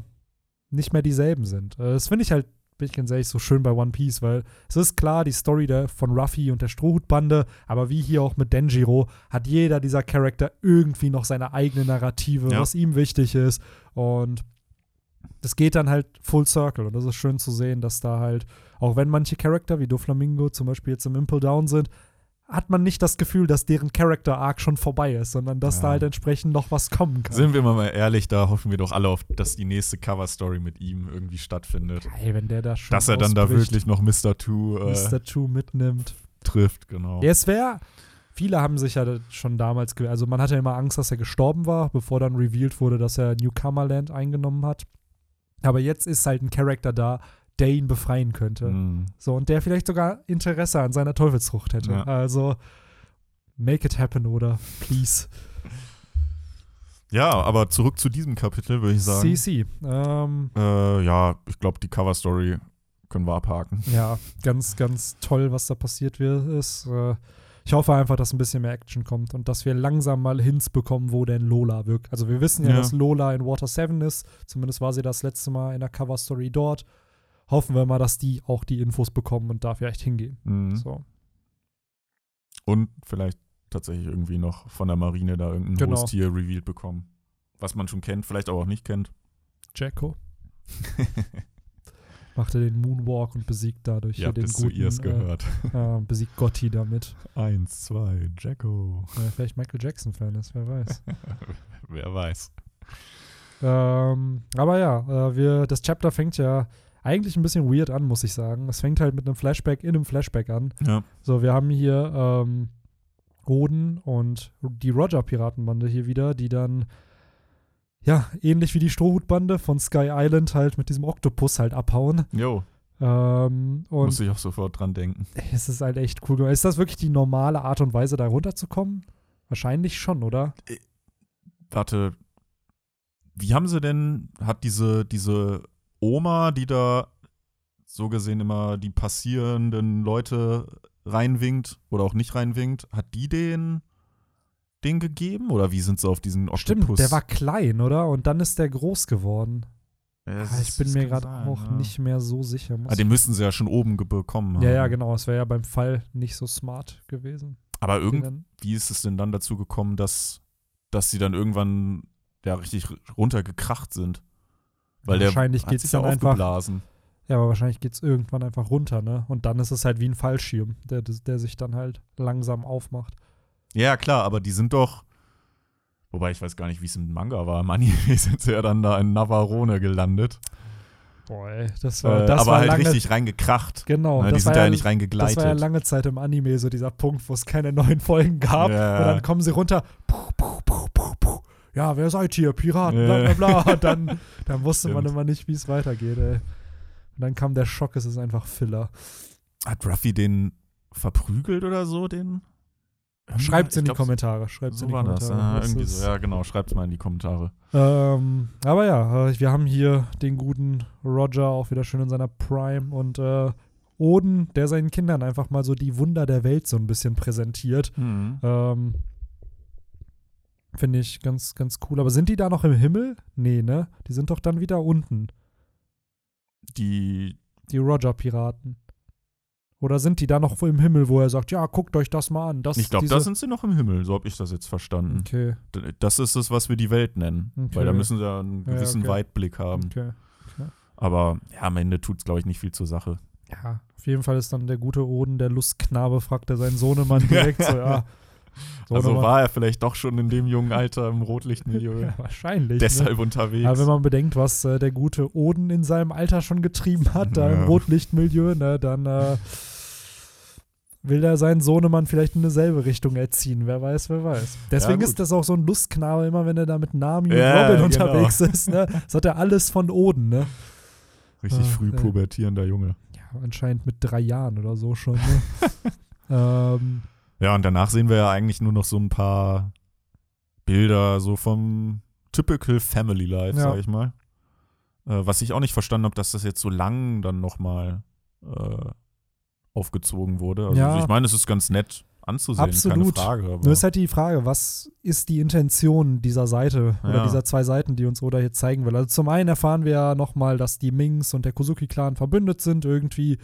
nicht mehr dieselben sind. Äh, das finde ich halt, bin ich ganz ehrlich, so schön bei One Piece, weil es ist klar, die Story der, von Ruffy und der Strohhutbande, aber wie hier auch mit Denjiro, hat jeder dieser Charakter irgendwie noch seine eigene Narrative, Ja. was ihm wichtig ist. Und das geht dann halt full circle. Und das ist schön zu sehen, dass da halt, auch wenn manche Charakter wie Doflamingo zum Beispiel jetzt im Impel Down sind, hat man nicht das Gefühl, dass deren Character Arc schon vorbei ist, sondern dass Ja. da halt entsprechend noch was kommen kann. Sind wir mal ehrlich, da hoffen wir doch alle auf, dass die nächste Cover-Story mit ihm irgendwie stattfindet. Geil, wenn der da schon Dass er dann da wirklich noch Mr. Two äh, Mr. Two mitnimmt. trifft, genau. Ja, es wäre. Viele haben sich ja schon damals, also man hatte immer Angst, dass er gestorben war, bevor dann revealed wurde, dass er Newcomerland eingenommen hat. Aber jetzt ist halt ein Charakter da, der ihn befreien könnte. Mhm. So, und der vielleicht sogar Interesse an seiner Teufelsfrucht hätte. Ja. Also, make it happen, oder? Please. Ja, aber zurück zu diesem Kapitel, würde ich sagen. CC. Ähm, Äh, ja, ich glaube, die Cover-Story können wir abhaken. ja, ganz, ganz toll, was da passiert wird, ist. Äh, ich hoffe einfach, dass ein bisschen mehr Action kommt und dass wir langsam mal Hints bekommen, wo denn Lola wirkt. Also wir wissen ja, Ja. dass Lola in Water 7 ist. Zumindest war sie das letzte Mal in der Cover-Story dort. Hoffen wir mal, dass die auch die Infos bekommen und da vielleicht hingehen. Mhm. So. Und vielleicht tatsächlich irgendwie noch von der Marine da irgendein Genau. hohes Tier revealed bekommen. Was man schon kennt, vielleicht aber auch nicht kennt. Jacko machte den Moonwalk und besiegt dadurch Ihr hier habt den es guten, ihrs äh, gehört. äh, besiegt Gotti damit. Eins, zwei, Jacko. Äh, vielleicht Michael Jackson-Fan ist, wer weiß. Wer weiß. ähm, aber ja, äh, wir, das Chapter fängt ja eigentlich ein bisschen weird an, muss ich sagen. Es fängt halt mit einem Flashback in einem Flashback an. Ja. So, wir haben hier ähm, Oden und die Roger-Piratenbande hier wieder, die dann, ja, ähnlich wie die Strohhutbande von Sky Island halt mit diesem Oktopus halt abhauen. Jo, Ähm, muss ich auch sofort dran denken. es ist halt echt cool gemacht. Ist das wirklich die normale Art und Weise, da runterzukommen? Wahrscheinlich schon, oder? Warte, wie haben sie denn, hat diese, diese Oma, die da so gesehen immer die passierenden Leute reinwinkt oder auch nicht reinwinkt, hat die den den gegeben? Oder wie sind sie auf diesen Oktopus? Stimmt, der war klein, oder? Und dann ist der groß geworden. Ja, Ah, ich bin mir gerade auch ja. nicht mehr so sicher. Ah, den müssten sie ja schon oben bekommen haben. ja, ja, genau. Es wäre ja beim Fall nicht so smart gewesen. Aber irgendwie ist es denn dann dazu gekommen, dass, dass sie dann irgendwann ja richtig runtergekracht sind? Weil der Wahrscheinlich hat geht's sich dann ja einfach-. Ja, aber wahrscheinlich geht es irgendwann einfach runter, ne? Und dann ist es halt wie ein Fallschirm, der, der sich dann halt langsam aufmacht. Ja, klar, aber die sind doch. Wobei ich weiß gar nicht, wie es im Manga war. Im Anime sind sie ja dann da in Navarone gelandet. Boah, ey, das war, Äh, das aber war halt lange, richtig reingekracht. Genau, Ne, die das sind war da ja, ja nicht Das war ja reingegleitet. lange Zeit im Anime so dieser Punkt, wo es keine neuen Folgen gab. Ja. Und dann kommen sie runter. Puh, puh. Ja, wer seid ihr? Piraten, bla Ja. bla bla. Und dann, dann wusste man Stimmt. immer nicht, wie es weitergeht, ey. Und dann kam der Schock, es ist einfach Filler. Hat Ruffy den verprügelt oder so, den? Schreibt's in Ich die glaub, Kommentare. Schreibt's So in die war. Kommentare. Das irgendwie ist- so. Ja, genau. Schreibt's mal in die Kommentare. Ähm, aber ja, äh, wir haben hier den guten Roger auch wieder schön in seiner Prime und äh, Oden, der seinen Kindern einfach mal so die Wunder der Welt so ein bisschen präsentiert. Ähm, Finde ich ganz, ganz cool. Aber sind die da noch im Himmel? Nee, ne? Die sind doch dann wieder unten. Die. Die Roger-Piraten. Oder sind die da noch im Himmel, wo er sagt, ja, guckt euch das mal an. Das, Ich glaube, da sind sie noch im Himmel. So habe ich das jetzt verstanden. Okay, Das ist es, was wir die Welt nennen. Okay. Weil da müssen sie ja einen Ja, gewissen okay. Weitblick haben. okay. Aber ja, am Ende tut es, glaube ich, nicht viel zur Sache. Ja, auf jeden Fall ist dann der gute Oden, der Lustknabe, fragt er seinen Sohnemann direkt so, ja. Also Sohnemann. war er vielleicht doch schon in dem jungen Alter im Rotlichtmilieu. ja, wahrscheinlich. Ne? Deshalb unterwegs. Aber wenn man bedenkt, was äh, der gute Oden in seinem Alter schon getrieben hat, da im Ja. Rotlichtmilieu, ne, dann äh, will er seinen Sohnemann vielleicht in dieselbe Richtung erziehen. Wer weiß, wer weiß. Deswegen gut. ist das auch so ein Lustknabe, immer wenn er da mit Nami Ja, und Robin genau. unterwegs ist. Ne? Das hat er alles von Oden, ne? Richtig Ah, früh ja. pubertierender Junge. Ja, anscheinend mit drei Jahren oder so schon. Ne? Ähm, Ja, und danach sehen wir ja eigentlich nur noch so ein paar Bilder so vom typical Family Life, Ja. sag ich mal. Äh, was ich auch nicht verstanden habe, dass das jetzt so lang dann nochmal äh, aufgezogen wurde. Also Ja. ich meine, es ist ganz nett anzusehen, Absolut. keine Frage. Aber Nur ist halt die Frage, was ist die Intention dieser Seite oder Ja. dieser zwei Seiten, die uns Oda hier zeigen will? Also zum einen erfahren wir ja nochmal, dass die Mings und der Kozuki-Clan verbündet sind irgendwie.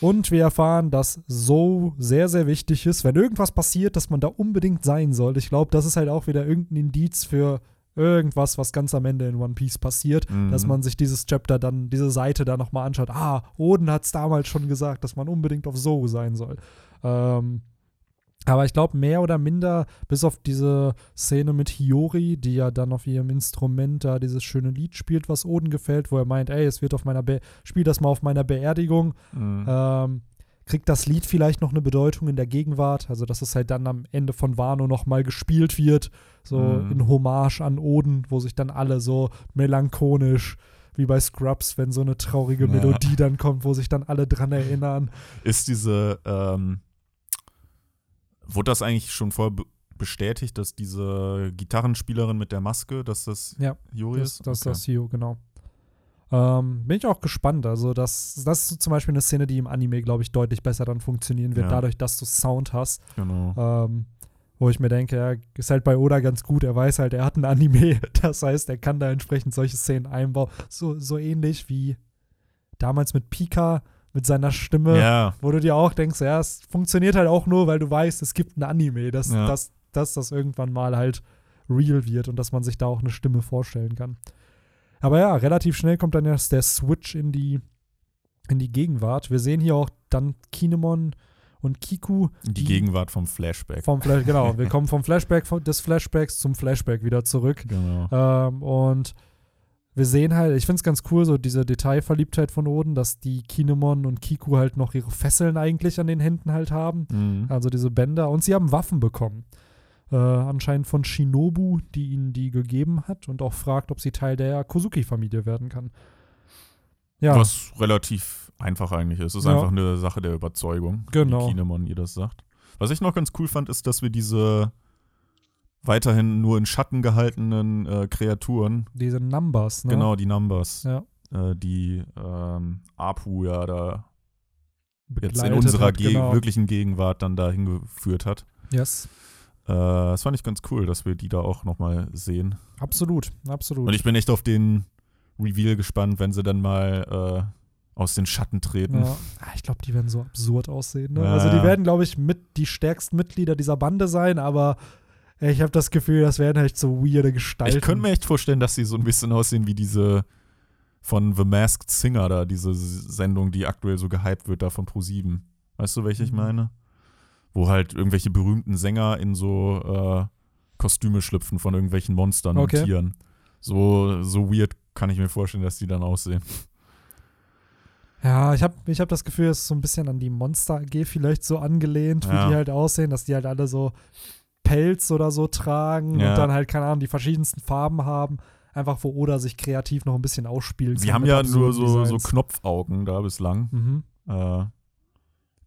Und wir erfahren, dass so sehr, sehr wichtig ist, wenn irgendwas passiert, dass man da unbedingt sein soll. Ich glaube, das ist halt auch wieder irgendein Indiz für irgendwas, was ganz am Ende in One Piece passiert, Mhm. dass man sich dieses Chapter dann, diese Seite da nochmal anschaut. Ah, Oden hat es damals schon gesagt, dass man unbedingt auf So sein soll. Ähm, aber ich glaube, mehr oder minder, bis auf diese Szene mit Hiyori, die ja dann auf ihrem Instrument da dieses schöne Lied spielt, was Oden gefällt, wo er meint, ey, es wird auf meiner Be spiel das mal auf meiner Beerdigung, Mhm. ähm, kriegt das Lied vielleicht noch eine Bedeutung in der Gegenwart, also dass es halt dann am Ende von Wano nochmal gespielt wird, so Mhm. in Hommage an Oden, wo sich dann alle so melancholisch wie bei Scrubs, wenn so eine traurige Ja. Melodie dann kommt, wo sich dann alle dran erinnern. Ist diese, ähm, wurde das eigentlich schon vorher be- bestätigt, dass diese Gitarrenspielerin mit der Maske, dass das Ja, Yuri ist? das ist Okay. das Hio, genau. Ähm, bin ich auch gespannt. Also, das, das ist zum Beispiel eine Szene, die im Anime, glaube ich, deutlich besser dann funktionieren wird, Ja. dadurch, dass du Sound hast. Genau. Ähm, wo ich mir denke, ja, ist halt bei Oda ganz gut. Er weiß halt, er hat ein Anime. Das heißt, er kann da entsprechend solche Szenen einbauen. So, so ähnlich wie damals mit Pika, mit seiner Stimme, Ja, wo du dir auch denkst, ja, es funktioniert halt auch nur, weil du weißt, es gibt ein Anime, dass, Ja. dass, dass das irgendwann mal halt real wird und dass man sich da auch eine Stimme vorstellen kann. Aber ja, relativ schnell kommt dann erst der Switch in die, in die Gegenwart. Wir sehen hier auch dann Kinemon und Kiku die Gegenwart vom Flashback. vom Flash, genau. Wir kommen vom Flashback des Flashbacks zum Flashback wieder zurück. Genau. Ähm, und wir sehen halt, ich finde es ganz cool, so diese Detailverliebtheit von Oden, dass die Kinemon und Kiku halt noch ihre Fesseln eigentlich an den Händen halt haben. Mhm. Also diese Bänder. Und sie haben Waffen bekommen. Äh, anscheinend von Shinobu, die ihnen die gegeben hat und auch fragt, ob sie Teil der Kozuki-Familie werden kann. Ja, Was relativ einfach eigentlich ist. Es ist Ja. einfach eine Sache der Überzeugung, Genau. wie Kinemon ihr das sagt. Was ich noch ganz cool fand, ist, dass wir diese weiterhin nur in Schatten gehaltenen äh, Kreaturen, diese Numbers, ne? genau die Numbers, Ja. äh, die ähm, Apu ja da jetzt in unserer hat, Ge genau. wirklichen Gegenwart dann da hingeführt hat. Yes. Äh, das fand ich ganz cool, dass wir die da auch nochmal sehen. Absolut, absolut. Und ich bin echt auf den Reveal gespannt, wenn sie dann mal äh, aus den Schatten treten. Ja. Ah, Ich glaube, die werden so absurd aussehen. Ne? Ja, also die werden, glaube ich, mit die stärksten Mitglieder dieser Bande sein, aber ich habe das Gefühl, das werden halt so weirde Gestalten. Ich könnte mir echt vorstellen, dass sie so ein bisschen aussehen wie diese von The Masked Singer da, diese Sendung, die aktuell so gehypt wird da von Pro7. Weißt du, welche ich Mhm. meine? Wo halt irgendwelche berühmten Sänger in so äh, Kostüme schlüpfen von irgendwelchen Monstern Okay. und Tieren. So, so weird kann ich mir vorstellen, dass die dann aussehen. Ja, ich habe ich hab das Gefühl, es ist so ein bisschen an die Monster AG vielleicht so angelehnt, wie Ja. die halt aussehen, dass die halt alle so Pelz oder so tragen Ja. und dann halt, keine Ahnung, die verschiedensten Farben haben. Einfach, wo Oda sich kreativ noch ein bisschen ausspielen Sie haben ja nur so, so. Knopfaugen da bislang. Mhm. Äh,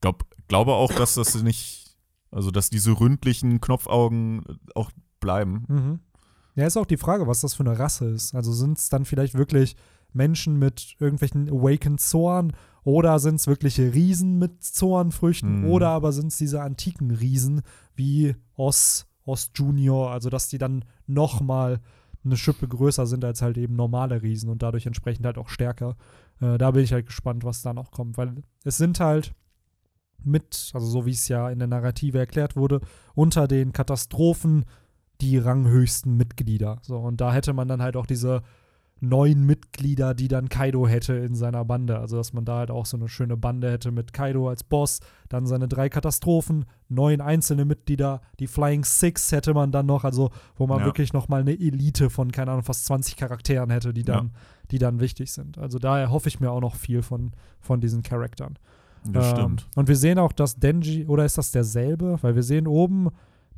glaub, glaube auch, dass das nicht, also dass diese ründlichen Knopfaugen auch bleiben. Mhm. Ja, ist auch die Frage, was das für eine Rasse ist. Also sind es dann vielleicht wirklich Menschen mit irgendwelchen Awakened Zorn oder sind es wirkliche Riesen mit Zornfrüchten Mhm. oder aber sind es diese antiken Riesen wie Os, Os Junior, also dass die dann nochmal eine Schippe größer sind als halt eben normale Riesen und dadurch entsprechend halt auch stärker. Äh, da bin ich halt gespannt, was da noch kommt, weil es sind halt mit, also so wie es ja in der Narrative erklärt wurde, unter den Katastrophen die ranghöchsten Mitglieder. So, und da hätte man dann halt auch diese neun Mitglieder, die dann Kaido hätte in seiner Bande. Also, dass man da halt auch so eine schöne Bande hätte mit Kaido als Boss, dann seine drei Katastrophen, neun einzelne Mitglieder, die Flying Six hätte man dann noch, also wo man Ja. wirklich nochmal eine Elite von, keine Ahnung, fast 20 Charakteren hätte, die dann, die dann wichtig sind. Also daher hoffe ich mir auch noch viel von, von diesen Charakteren. Das Ähm, stimmt. Und wir sehen auch, dass Denji, oder ist das derselbe? Weil wir sehen oben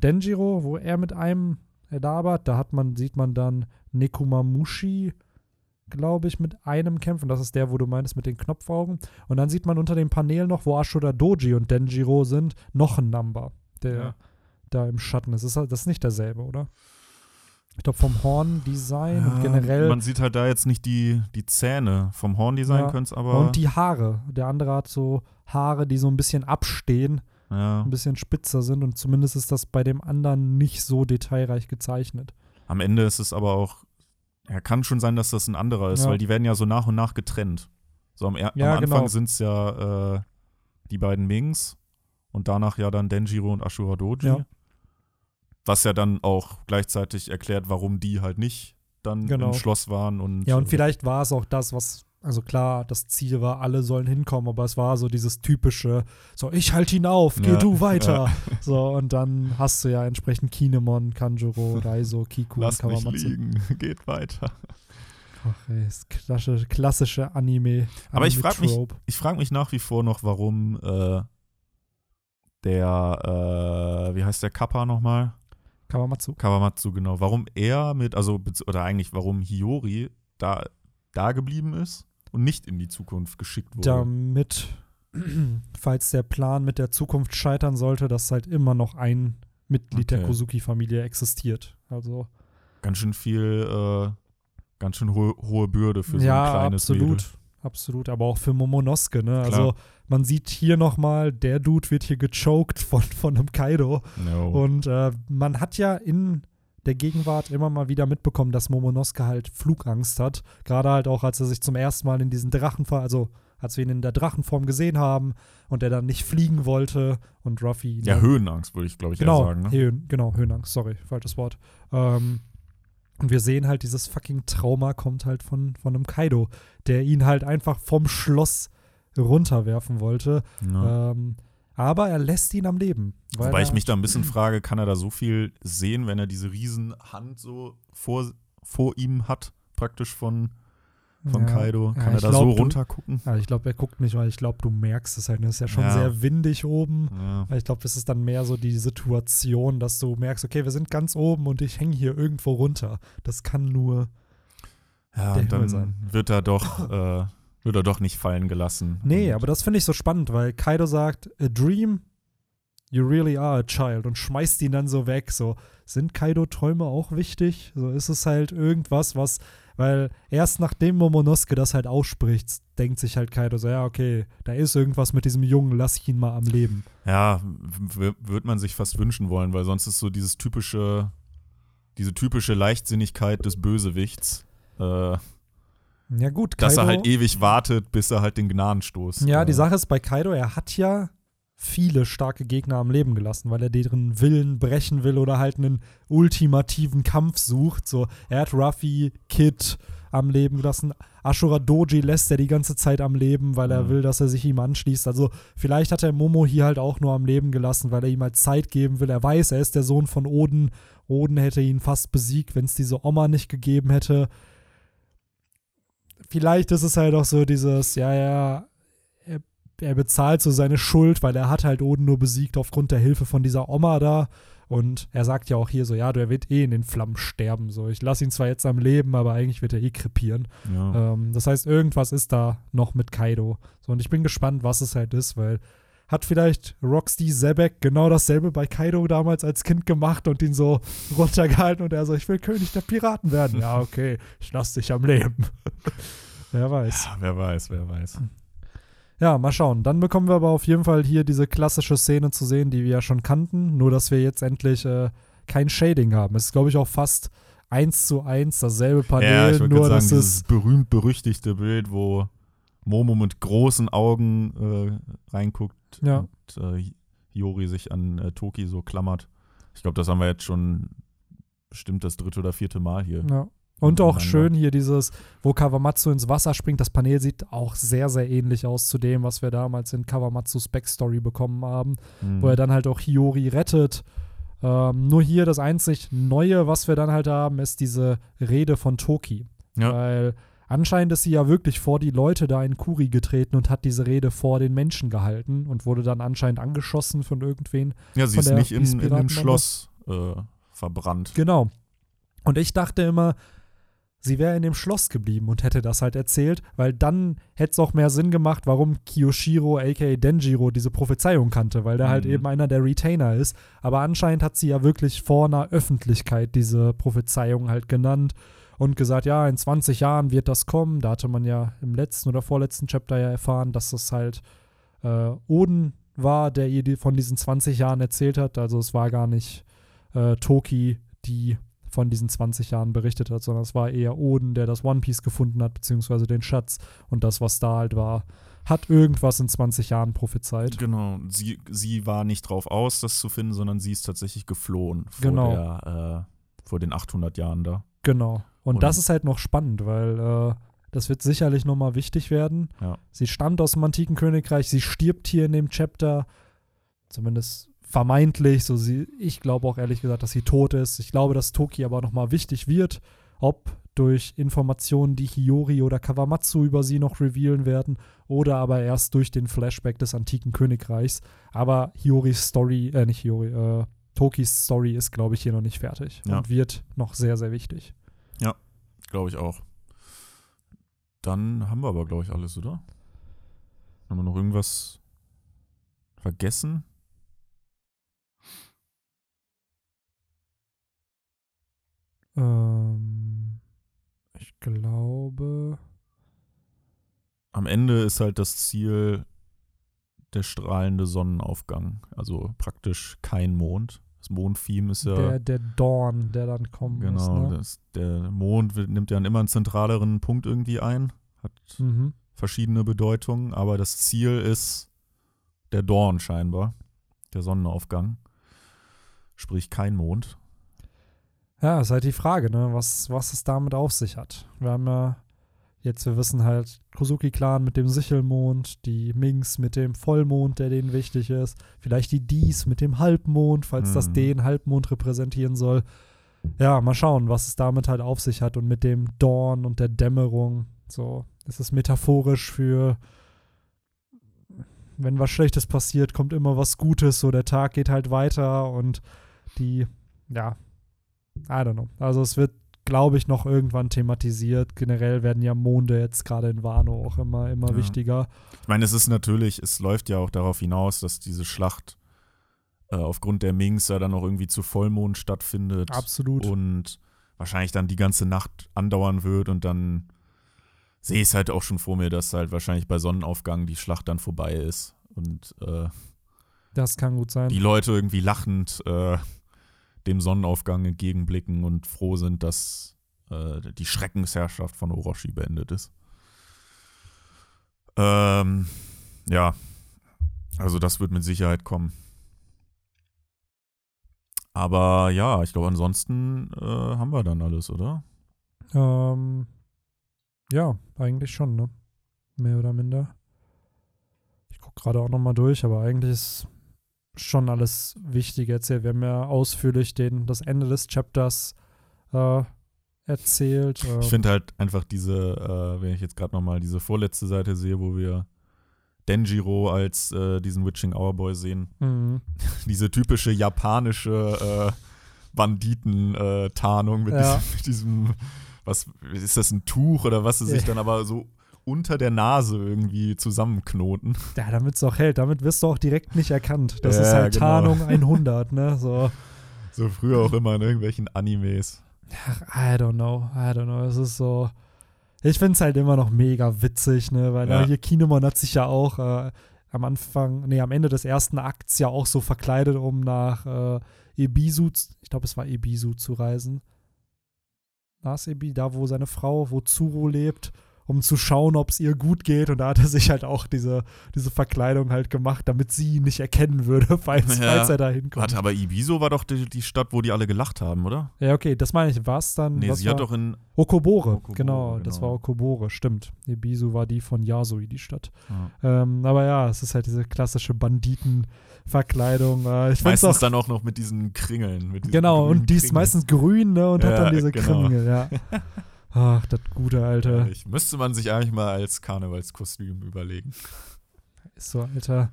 Denjiro, wo er mit einem labert. Da hat man, sieht man dann Nekumamushi. Glaube ich, mit einem kämpfen. Das ist der, wo du meinst, mit den Knopfaugen. Und dann sieht man unter den Paneelen noch, wo Ashura Doji und Denjiro sind, noch ein Number, der Ja. da im Schatten ist. Das ist, das ist nicht derselbe, oder? Ich glaube, vom Horn-Design und Ja, generell. Man sieht halt da jetzt nicht die, die Zähne. Vom Horndesign Ja, könnte es aber. und die Haare. Der andere hat so Haare, die so ein bisschen abstehen, ja. ein bisschen spitzer sind. Und zumindest ist das bei dem anderen nicht so detailreich gezeichnet. Am Ende ist es aber auch. Ja, kann schon sein, dass das ein anderer ist, Ja. weil die werden ja so nach und nach getrennt. So am, er Ja, am Anfang genau. sind es ja äh, die beiden Mings und danach ja dann Denjiro und Ashura Doji. Ja. Was ja dann auch gleichzeitig erklärt, warum die halt nicht dann Genau. im Schloss waren und. Ja, und äh, vielleicht war es auch das, was, also klar, das Ziel war, alle sollen hinkommen, aber es war so dieses typische, so, ich halte ihn auf, geh Ja, du weiter. So, und dann hast du ja entsprechend Kinemon, Kanjuro, Raizo, Kiku Lass und Kawamatsu. liegen, geht weiter. Ach, ey, das klassische, klassische Anime. Aber ich frag mich-. Ich frage mich nach wie vor noch, warum äh, der, äh, wie heißt der Kappa nochmal? Kawamatsu. Kawamatsu, genau. Warum er mit, also, oder eigentlich warum Hiyori da, da geblieben ist und nicht in die Zukunft geschickt wurde. Damit, falls der Plan mit der Zukunft scheitern sollte, dass halt immer noch ein Mitglied der Okay. Kozuki-Familie existiert. Also, Ganz schön viel, äh, ganz schön hohe, hohe Bürde für so ja, ein kleines absolut. Mädel. Absolut, aber auch für Momonosuke, ne? Klar. Also man sieht hier nochmal, der Dude wird hier gechoked von, von einem Kaido. No. Und äh, man hat ja in der Gegenwart immer mal wieder mitbekommen, dass Momonosuke halt Flugangst hat. Gerade halt auch, als er sich zum ersten Mal in diesen Drachenform, also als wir ihn in der Drachenform gesehen haben und er dann nicht fliegen wollte und Ruffy. ja, Höhenangst, würde ich, glaube ich, Genau, sagen. Ne? Höhen, genau, Höhenangst, sorry, falsches Wort. Ähm, und wir sehen halt, dieses fucking Trauma kommt halt von, von einem Kaido, der ihn halt einfach vom Schloss runterwerfen wollte. Ja. Ähm, aber er lässt ihn am Leben. weil Wobei er, ich mich da ein bisschen frage, kann er da so viel sehen, wenn er diese riesen Hand so vor, vor ihm hat, praktisch von, von Ja. Kaido? Ja, Kann er ich da glaub, so du- runter gucken? Ja, ich glaube, er guckt nicht, weil ich glaube, du merkst es halt. Es ist ja schon Ja. sehr windig oben. Ja. Ich glaube, das ist dann mehr so die Situation, dass du merkst, okay, wir sind ganz oben und ich hänge hier irgendwo runter. Das kann nur. Ja, dann sein. wird er doch, äh, wird er doch nicht fallen gelassen. Nee, Und- aber das finde ich so spannend, weil Kaido sagt, a dream, you really are a child und schmeißt ihn dann so weg. So, sind Kaido-Träume auch wichtig? So ist es halt irgendwas, was, weil erst nachdem Momonosuke das halt ausspricht, denkt sich halt Kaido so, ja, okay, da ist irgendwas mit diesem Jungen, lass ich ihn mal am Leben. Ja, würde man sich fast wünschen wollen, weil sonst ist so dieses typische, diese typische Leichtsinnigkeit des Bösewichts, äh, Ja, gut, dass Kaido. er halt ewig wartet, bis er halt den Gnadenstoß. Ja, die äh, Sache ist bei Kaido, er hat ja viele starke Gegner am Leben gelassen, weil er deren Willen brechen will oder halt einen ultimativen Kampf sucht. So, er hat Ruffy, Kid am Leben gelassen. Ashura Doji lässt er die ganze Zeit am Leben, weil er Mhm. will, dass er sich ihm anschließt. Also vielleicht hat er Momo hier halt auch nur am Leben gelassen, weil er ihm halt Zeit geben will. Er weiß, er ist der Sohn von Oden. Oden hätte ihn fast besiegt, wenn es diese Oma nicht gegeben hätte. Vielleicht ist es halt auch so dieses, ja, ja, er, er bezahlt so seine Schuld, weil er hat halt Oden nur besiegt aufgrund der Hilfe von dieser Oma da. Und er sagt ja auch hier so, ja, der wird eh in den Flammen sterben. So, ich lasse ihn zwar jetzt am Leben, aber eigentlich wird er eh krepieren. Ja. Ähm, das heißt, irgendwas ist da noch mit Kaido. So, und ich bin gespannt, was es halt ist, weil hat vielleicht Roxy Zebek genau dasselbe bei Kaido damals als Kind gemacht und ihn so runtergehalten und er so, ich will König der Piraten werden. Ja, okay, ich lass dich am Leben. Wer weiß. ja, wer weiß, wer weiß. Ja, mal schauen. Dann bekommen wir aber auf jeden Fall hier diese klassische Szene zu sehen, die wir ja schon kannten, nur dass wir jetzt endlich äh, kein Shading haben. Es ist, glaube ich, auch fast eins zu eins dasselbe Panel, ja, nur dass es dieses berühmt-berüchtigte Bild, wo Momo mit großen Augen äh, reinguckt Ja. und äh, Hiyori sich an äh, Toki so klammert. Ich glaube, das haben wir jetzt schon bestimmt das dritte oder vierte Mal hier. Ja. Und auch schön hier dieses, wo Kawamatsu ins Wasser springt. Das Panel sieht auch sehr, sehr ähnlich aus zu dem, was wir damals in Kawamatsus Backstory bekommen haben, Mhm. wo er dann halt auch Hiyori rettet. Ähm, nur hier das einzig Neue, was wir dann halt haben, ist diese Rede von Toki. Ja. Weil anscheinend ist sie ja wirklich vor die Leute da in Kuri getreten und hat diese Rede vor den Menschen gehalten und wurde dann anscheinend angeschossen von irgendwen. ja, sie ist nicht in, in dem. Schloss äh, verbrannt. Genau. Und ich dachte immer, sie wäre in dem Schloss geblieben und hätte das halt erzählt, weil dann hätte es auch mehr Sinn gemacht, warum Kiyoshiro aka Denjiro diese Prophezeiung kannte, weil der halt Mhm. eben einer der Retainer ist. Aber anscheinend hat sie ja wirklich vor einer Öffentlichkeit diese Prophezeiung halt genannt und gesagt, ja, in 20 Jahren wird das kommen. Da hatte man ja im letzten oder vorletzten Chapter ja erfahren, dass das halt äh, Oden war, der ihr von diesen 20 Jahren erzählt hat. Also es war gar nicht äh, Toki, die von diesen 20 Jahren berichtet hat, sondern es war eher Oden, der das One Piece gefunden hat, beziehungsweise den Schatz. Und das, was da halt war, hat irgendwas in 20 Jahren prophezeit. Genau, sie, sie war nicht drauf aus, das zu finden, sondern sie ist tatsächlich geflohen vor, Genau. der, äh, vor den 800 Jahren da. Genau. Und, Und- das ist halt noch spannend, weil äh, das wird sicherlich nochmal wichtig werden. Ja. Sie stammt aus dem antiken Königreich, sie stirbt hier in dem Chapter, zumindest vermeintlich. So sie, ich glaube auch ehrlich gesagt, dass sie tot ist. Ich glaube, dass Toki aber nochmal wichtig wird, ob durch Informationen, die Hiyori oder Kawamatsu über sie noch revealen werden, oder aber erst durch den Flashback des antiken Königreichs. Aber Hiyoris Story, äh, nicht Hiyori, äh, Tokis Story ist, glaube ich, hier noch nicht fertig Ja. und wird noch sehr, sehr wichtig. Glaube ich auch. Dann haben wir aber, glaube ich, alles, oder? Haben wir noch irgendwas vergessen? Ähm, ich glaube. Am Ende ist halt das Ziel der strahlende Sonnenaufgang. Also praktisch kein Mond. Das Mondtheme ist ja. Der, der Dawn, der dann kommen muss. genau, Ne? das, der Mond nimmt ja immer einen zentraleren Punkt irgendwie ein. Hat Mhm. verschiedene Bedeutungen, aber das Ziel ist der Dawn scheinbar. Der Sonnenaufgang. Sprich kein Mond. Ja, ist halt die Frage, ne, was, was es damit auf sich hat. Wir haben ja jetzt, wir wissen halt, Kozuki-Clan mit dem Sichelmond, die Minks mit dem Vollmond, der denen wichtig ist, vielleicht die Dies mit dem Halbmond, falls das Mhm. den Halbmond repräsentieren soll. Ja, mal schauen, was es damit halt auf sich hat und mit dem Dawn und der Dämmerung. So, es ist metaphorisch für, wenn was Schlechtes passiert, kommt immer was Gutes, so der Tag geht halt weiter und die, ja, I don't know. Also es wird, glaube ich, noch irgendwann thematisiert. Generell werden ja Monde jetzt gerade in Wano auch immer, immer Ja. wichtiger. Ich meine, es ist natürlich, es läuft ja auch darauf hinaus, dass diese Schlacht äh, aufgrund der Minks ja dann auch irgendwie zu Vollmond stattfindet. Absolut. Und wahrscheinlich dann die ganze Nacht andauern wird und dann sehe ich es halt auch schon vor mir, dass halt wahrscheinlich bei Sonnenaufgang die Schlacht dann vorbei ist. Und äh, Das kann gut sein. die Leute irgendwie lachend äh, dem Sonnenaufgang entgegenblicken und froh sind, dass äh, die Schreckensherrschaft von Orochi beendet ist. Ähm, ja, also das wird mit Sicherheit kommen. Aber ja, ich glaube, ansonsten äh, haben wir dann alles, oder? Ähm, ja, eigentlich schon, ne? Mehr oder minder. Ich gucke gerade auch nochmal durch, aber eigentlich ist schon alles wichtig erzählt. Wir haben ja ausführlich den, das Ende des Chapters äh, erzählt. Ich Ähm, finde halt einfach diese, äh, wenn ich jetzt gerade nochmal diese vorletzte Seite sehe, wo wir Denjiro als äh, diesen Witching Hour Boy sehen, mhm. diese typische japanische äh, Banditen-Tarnung mit, Ja. diesem, mit diesem, was ist das, ein Tuch oder was sie sich Ja. dann aber so unter der Nase irgendwie zusammenknoten. Ja, damit es auch hält. Damit wirst du auch direkt nicht erkannt. Das ist Ja, halt genau. Tarnung 100, ne? So. So früher auch immer in irgendwelchen Animes. Ach, I don't know, I don't know. Es ist so. Ich finde es halt immer noch mega witzig, ne? Weil Ja. hier Kinemon hat sich ja auch äh, am Anfang, nee, am Ende des ersten Akts ja auch so verkleidet, um nach äh, Ebisu, ich glaube, es war Ebisu zu reisen. Es Ebi, da wo seine Frau, wo Zuro lebt, um zu schauen, ob es ihr gut geht. Und da hat er sich halt auch diese, diese Verkleidung halt gemacht, damit sie ihn nicht erkennen würde, falls, Ja. falls er da hinkommt. Warte, aber Ibiso war doch die, die Stadt, wo die alle gelacht haben, oder? Ja, okay, das meine ich. Was dann? Nee, sie war? hat doch in. Okobore, Okobore, genau, das genau. war Okobore, stimmt. Ebisu war die von Yasui, die Stadt. Ja. Ähm, aber ja, es ist halt diese klassische Banditenverkleidung. Äh, ich Meistens auch, dann auch noch mit diesen Kringeln. Mit diesen genau, und die ist meistens grün, ne, und hat Ja, dann diese genau. Kringel, ja. Ach, das gute alte. Ich müsste man sich eigentlich mal als Karnevalskostüm überlegen. Ist so, Alter.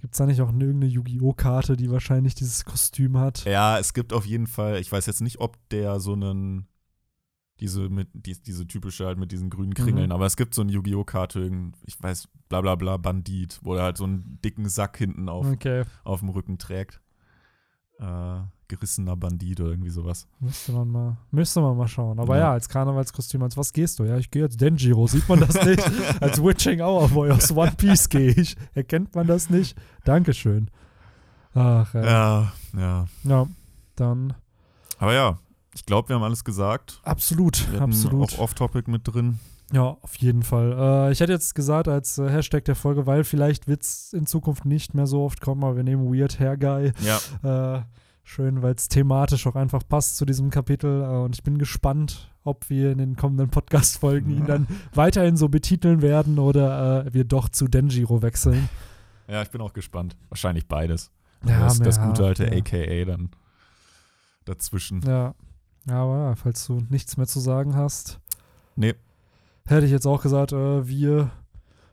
Gibt's da nicht auch irgendeine Yu-Gi-Oh! Karte, die wahrscheinlich dieses Kostüm hat? Ja, es gibt auf jeden Fall, ich weiß jetzt nicht, ob der so einen, Diese, mit, die, diese typische halt mit diesen grünen Kringeln. Mhm. Aber es gibt so einen Yu-Gi-Oh! Cartoon, ich weiß, bla bla bla, Bandit, wo er halt so einen dicken Sack hinten auf, Okay. auf dem Rücken trägt. Äh, gerissener Bandit oder irgendwie sowas. Müsste man mal, müsste man mal schauen. Aber ja, Ja. als Karnevalskostüm, als was gehst du? Ja, ich gehe als Denjiro, sieht man das nicht? als Witching Hour Boy aus One Piece gehe ich. Erkennt man das nicht? Dankeschön. Ach, ja. Ja, Ja, ja. dann Aber ja, ich glaube, wir haben alles gesagt. absolut, Wir absolut. auch Off-Topic mit drin. Ja, auf jeden Fall. Äh, ich hätte jetzt gesagt als äh, Hashtag der Folge, weil vielleicht wird es in Zukunft nicht mehr so oft kommen, aber wir nehmen Weird Hair Guy. Ja, Äh, schön, weil es thematisch auch einfach passt zu diesem Kapitel. Äh, und ich bin gespannt, ob wir in den kommenden Podcast-Folgen ihn dann weiterhin so betiteln werden oder äh, wir doch zu Denjiro wechseln. ja, ich bin auch gespannt. Wahrscheinlich beides. Ja, das, das ja, gute alte ja. AKA dann dazwischen. Ja. aber falls du nichts mehr zu sagen hast, Nee, hätte ich jetzt auch gesagt, äh, wir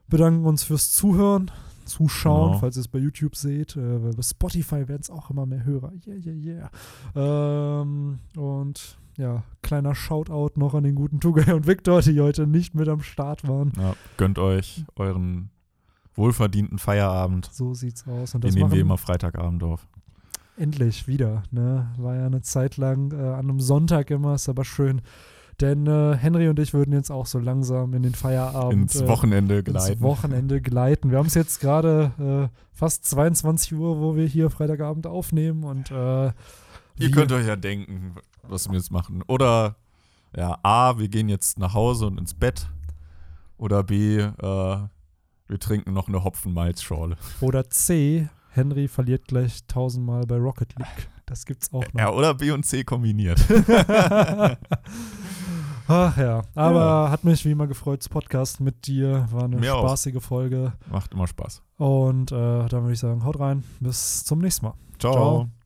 bedanken uns fürs Zuhören, Zuschauen, Genau. falls ihr es bei YouTube seht. Äh, bei Spotify werden es auch immer mehr Hörer. Yeah, yeah, yeah. Ähm, und ja, kleiner Shoutout noch an den guten Tugay und Victor, die heute nicht mit am Start waren. ja, gönnt euch euren wohlverdienten Feierabend. So sieht's aus. Und Den nehmen wir immer Freitagabend auf. endlich wieder. Ne? War ja eine Zeit lang äh, an einem Sonntag immer, ist aber schön. Denn äh, Henry und ich würden jetzt auch so langsam in den Feierabend Ins äh, Wochenende ins gleiten. Wochenende gleiten. Wir haben es jetzt gerade äh, fast 22 Uhr, wo wir hier Freitagabend aufnehmen und äh, Ihr könnt euch ja denken, was wir jetzt machen. Oder ja, A, wir gehen jetzt nach Hause und ins Bett. Oder B, äh, wir trinken noch eine Hopfenmalzschorle. oder C, Henry verliert gleich tausendmal bei Rocket League. Das gibt's auch noch. Ja, oder B und C kombiniert. Ach ja, aber Ja. hat mich wie immer gefreut, das Podcast mit dir. War eine Mir auch. spaßige Folge. Macht immer Spaß. Und äh, dann würde ich sagen, haut rein. Bis zum nächsten Mal. Ciao. Ciao.